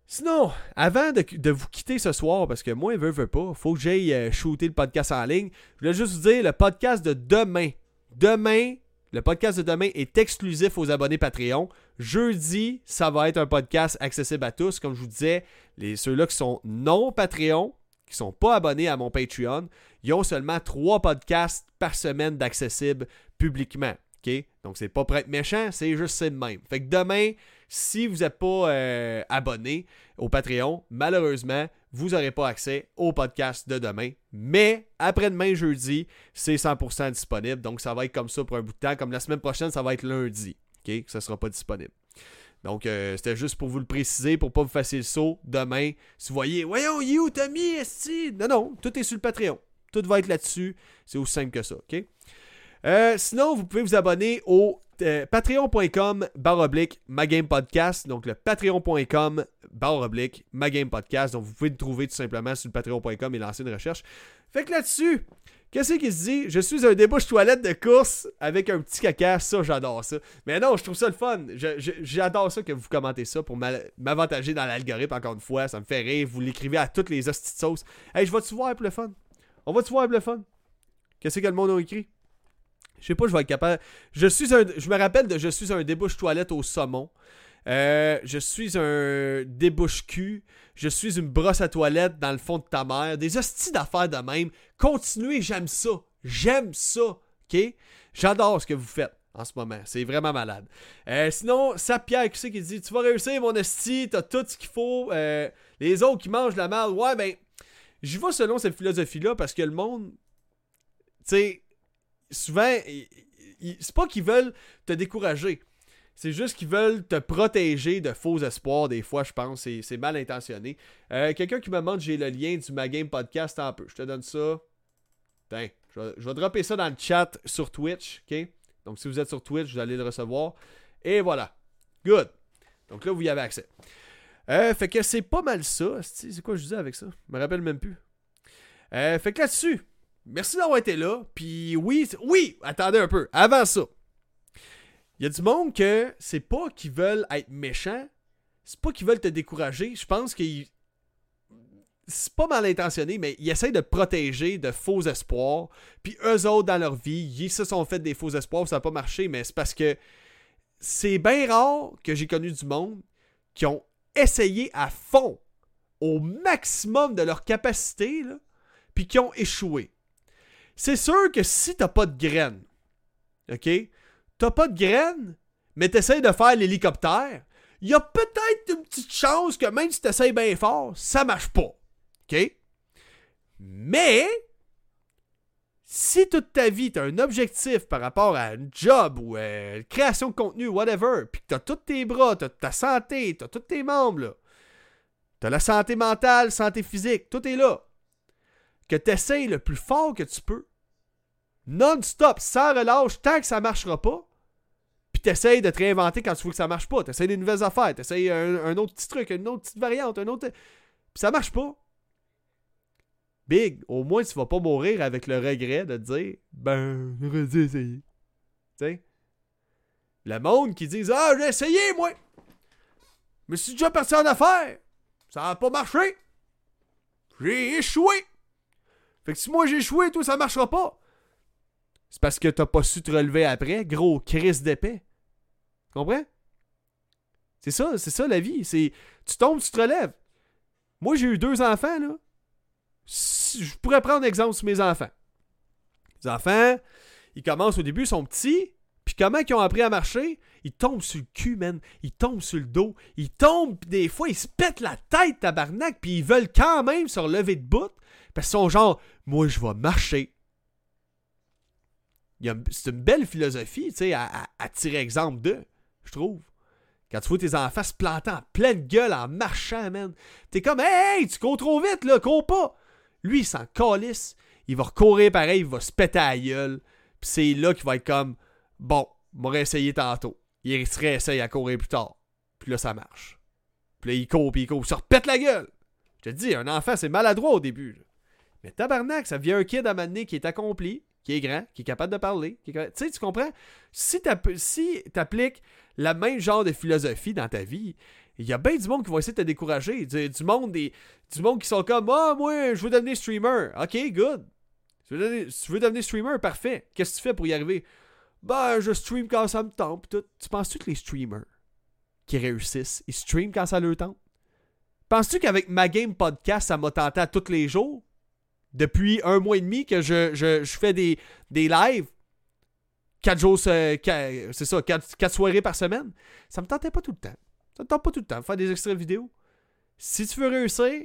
[SPEAKER 1] Sinon, avant de, vous quitter ce soir, parce que moi, il veut, veut pas, faut que j'aille euh, shooter le podcast en ligne, je voulais juste vous dire le podcast de demain. Demain, le podcast de demain est exclusif aux abonnés Patreon. Jeudi, ça va être un podcast accessible à tous. Comme je vous disais, ceux-là qui sont non Patreon, qui ne sont pas abonnés à mon Patreon, ils ont seulement trois podcasts par semaine d'accessible publiquement. OK? Donc, c'est pas pour être méchant, c'est juste c'est le même. Fait que demain, si vous n'êtes pas euh, abonné au Patreon, malheureusement, vous n'aurez pas accès au podcast de demain. Mais après-demain, jeudi, c'est 100% disponible. Donc, ça va être comme ça pour un bout de temps. Comme la semaine prochaine, ça va être lundi. OK? Ça ne sera pas disponible. Donc, euh, c'était juste pour vous le préciser, pour pas vous faire le saut demain. Si vous voyez, voyons, you, Tommy, esti? Non, non, tout est sur le Patreon. Tout va être là-dessus. C'est aussi simple que ça. OK? Euh, sinon, vous pouvez vous abonner au euh, patreon.com baroblique podcast. Donc le patreon.com baroblique podcast. Donc vous pouvez le trouver tout simplement sur le patreon.com et lancer une recherche. Fait que là-dessus, qu'est-ce qui se dit? Je suis un débouche toilette de course avec un petit caca. Ça, j'adore ça. Mais non, je trouve ça le fun. J'adore ça que vous commentez ça pour m'avantager dans l'algorithme encore une fois. Ça me fait rire. Vous l'écrivez à toutes les hosties de sauce. Hey, je vais-tu voir pour fun? On va-tu voir pour? Qu'est-ce que le monde a écrit? Je sais pas, je vais être capable. Je suis un. Je me rappelle de Je suis un débouche toilette au saumon. Euh, je suis un débouche-cul. Je suis une brosse à toilette dans le fond de ta mère. Des hosties d'affaires de même. Continuez, j'aime ça. J'aime ça. OK? J'adore ce que vous faites en ce moment. C'est vraiment malade. Euh, sinon, ça Pierre qui qui dit Tu vas réussir, mon esti, t'as tout ce qu'il faut. Euh, les autres qui mangent la merde, ouais, ben, j'y vais selon cette philosophie-là parce que le monde, tu sais, souvent, c'est pas qu'ils veulent te décourager. C'est juste qu'ils veulent te protéger de faux espoirs, des fois, je pense. C'est mal intentionné. Euh, quelqu'un qui me demande, j'ai le lien du Ma Game Podcast un peu. Je te donne ça. Tiens, je vais, je vais dropper ça dans le chat sur Twitch, ok? Donc, si vous êtes sur Twitch, vous allez le recevoir. Et voilà. Good. Donc là, vous y avez accès. Euh, fait que c'est pas mal ça. C'est quoi je disais avec ça? Je me rappelle même plus. Euh, fait que là-dessus, merci d'avoir été là. Puis oui, oui, attendez un peu. Avant ça, il y a du monde que c'est pas qu'ils veulent être méchants. C'est pas qu'ils veulent te décourager. Je pense qu'ils. C'est pas mal intentionné, mais ils essayent de protéger de faux espoirs. Puis eux autres, dans leur vie, ils se sont fait des faux espoirs, ça n'a pas marché, mais c'est parce que c'est bien rare que j'ai connu du monde qui ont essayé à fond, au maximum de leur capacité, puis qui ont échoué. C'est sûr que si t'as pas de graines, OK? T'as pas de graines, mais t'essayes de faire l'hélicoptère, il y a peut-être une petite chance que même si t'essayes bien fort, ça marche pas. OK? Mais si toute ta vie, tu as un objectif par rapport à un job ou à une création de contenu, whatever, puis que tu as tous tes bras, tu as ta santé, tu as tous tes membres, tu as la santé mentale, santé physique, tout est là, que tu essayes le plus fort que tu peux, non-stop, sans relâche, tant que ça marchera pas, puis tu essayes de te réinventer quand tu vois que ça marche pas, tu essayes des nouvelles affaires, tu essayes un, un, autre petit truc, une autre petite variante, un autre. Puis ça marche pas Big, au moins tu vas pas mourir avec le regret de dire Ben, j'aurais dû essayer. Tu sais? Le monde qui dit Ah, j'ai essayé, moi! Mais si déjà parti en affaires! Ça n'a pas marché! J'ai échoué! Fait que si moi j'ai échoué, toi ça marchera pas! C'est parce que t'as pas su te relever après, gros crise d'épée. Comprends? C'est ça, c'est ça la vie. C'est tu tombes, tu te relèves. Moi j'ai eu deux enfants là je pourrais prendre exemple sur mes enfants. Les enfants, ils commencent au début, ils sont petits, puis comment ils ont appris à marcher? Ils tombent sur le cul, man. Ils tombent sur le dos. Ils tombent, puis des fois, ils se pètent la tête, tabarnak, puis ils veulent quand même se relever de bout, parce qu'ils sont genre, moi, je vais marcher. C'est une belle philosophie, tu sais, à, tirer exemple de, je trouve. Quand tu vois tes enfants se planter en pleine gueule en marchant, man. T'es comme, hey, tu cours trop vite, là, cours pas. Lui, il s'en calisse. Il va recourir pareil, il va se péter à la gueule. Puis c'est là qu'il va être comme Bon, on va essayer tantôt. Il se réessaye à courir plus tard. Puis là, ça marche. Puis là, il court, puis il court, il se repète la gueule. Je te dis, un enfant, c'est maladroit au début. Mais tabarnak, ça vient un kid à un qui est accompli, qui est grand, qui est capable de parler. Tu sais, tu comprends? Si tu appliques la même genre de philosophie dans ta vie, il y a bien du monde qui va essayer de te décourager. Du, monde, qui sont comme Ah, moi, je veux devenir streamer. Ok, good. Tu veux, devenir, streamer, parfait. Qu'est-ce que tu fais pour y arriver? Ben, je stream quand ça me tente. Tu penses-tu que les streamers qui réussissent, ils streament quand ça leur tente? Penses-tu qu'avec ma game podcast, ça m'a tenté à tous les jours? Depuis un mois et demi que je, je, fais des, des lives, quatre jours, c'est ça, quatre, quatre soirées par semaine, ça me tentait pas tout le temps. Ça ne tente pas tout le temps faire des extraits vidéo. Si tu veux réussir,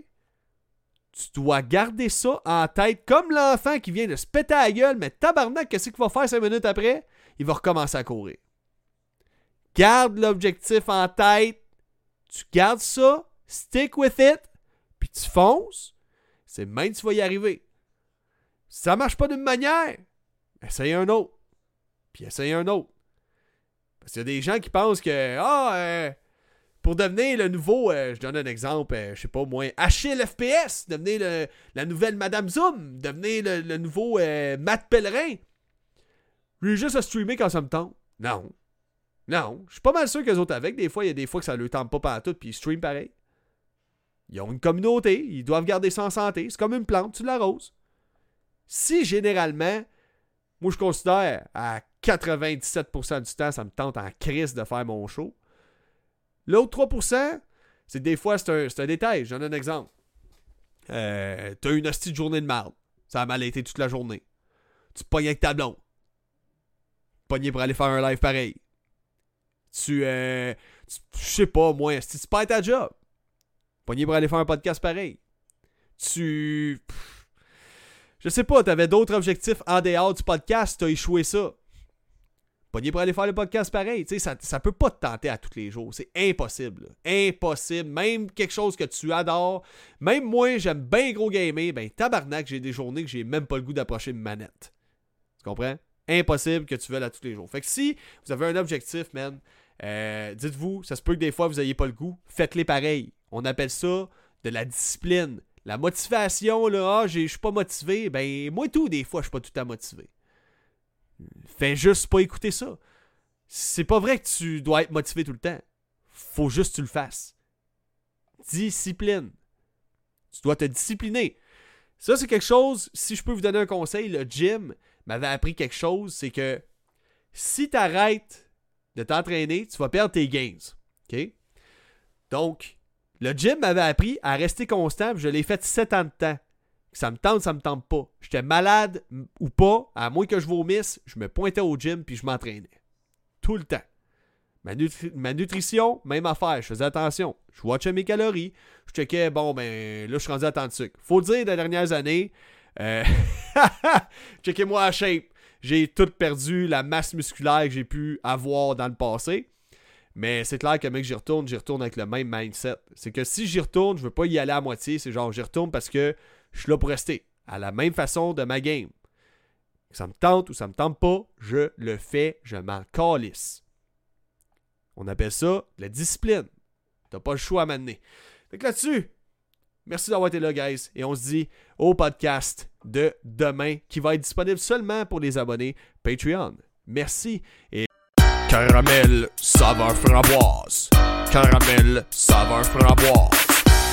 [SPEAKER 1] tu dois garder ça en tête comme l'enfant qui vient de se péter à la gueule, mais tabarnak, qu'est-ce qu'il va faire cinq minutes après? Il va recommencer à courir. Garde l'objectif en tête. Tu gardes ça, stick with it, puis tu fonces. C'est même que tu vas y arriver. Si ça marche pas d'une manière, essaye un autre. Puis essaye un autre. Parce qu'il y a des gens qui pensent que Ah, euh, pour devenir le nouveau, euh, je donne un exemple, euh, je sais pas moi, Achille FPS, devenir la nouvelle Madame Zoom, devenir le, nouveau euh, Matt Pellerin. J'ai juste à streamer quand ça me tente. Non. Non. Je suis pas mal sûr que les autres avec. Des fois, il y a des fois que ça leur tente pas partout, puis ils streament pareil. Ils ont une communauté, ils doivent garder ça en santé. C'est comme une plante, tu l'arroses. Si généralement, moi je considère à 97% du temps, ça me tente en crise de faire mon show L'autre 3%, c'est des fois, c'est un, détail. J'en donne un exemple. Euh, t'as une hostie de journée de merde. Ça a mal été toute la journée. Tu pognes avec ta blonde. Pogné pour aller faire un live pareil. Tu, euh, je sais pas, moi, si tu perds ta job. Pogné pour aller faire un podcast pareil. Tu. Je sais pas, t'avais d'autres objectifs en dehors du podcast, t'as échoué ça. Pogné pour aller faire le podcast pareil. Tu sais, ça, ça peut pas te tenter à tous les jours. C'est impossible. Impossible. Même quelque chose que tu adores. Même moi, j'aime bien gros gamer. Ben, tabarnak, j'ai des journées que j'ai même pas le goût d'approcher une manette. Tu comprends? Impossible que tu veuilles à tous les jours. Fait que si vous avez un objectif, man, euh, dites-vous, ça se peut que des fois vous ayez pas le goût. Faites-les pareil. On appelle ça de la discipline. La motivation, là, ah, je suis pas motivé. Ben, moi tout, des fois, je suis pas tout à motivé. Fais juste pas écouter ça. C'est pas vrai que tu dois être motivé tout le temps. Faut juste que tu le fasses. Discipline. Tu dois te discipliner. Ça, c'est quelque chose, si je peux vous donner un conseil, le gym m'avait appris quelque chose, c'est que si tu arrêtes de t'entraîner, tu vas perdre tes gains. Donc, le gym m'avait appris à rester constant, je l'ai fait 7 ans de temps. Ça me tente, ça me tente pas. J'étais malade ou pas, à moins que je vomisse, je me pointais au gym puis je m'entraînais. Tout le temps. Ma, nutri- ma nutrition, même affaire, je faisais attention. Je watchais mes calories, je checkais, bon, ben là, je suis rendu à tant de sucre. Faut dire, les dernières années, euh, checkez-moi la shape. J'ai tout perdu la masse musculaire que j'ai pu avoir dans le passé. Mais c'est clair que mec, j'y retourne, j'y retourne avec le même mindset. C'est que si j'y retourne, je veux pas y aller à moitié. C'est genre, j'y retourne parce que je suis là pour rester. À la même façon de ma game. Ça me tente ou ça me tente pas, je le fais, je m'en calisse. On appelle ça la discipline. T'as pas le choix à m'amener. Fait que là-dessus, merci d'avoir été là, guys. Et on se dit au podcast de demain qui va être disponible seulement pour les abonnés Patreon. Merci et Caramel saveur framboise. Caramel saveur framboise.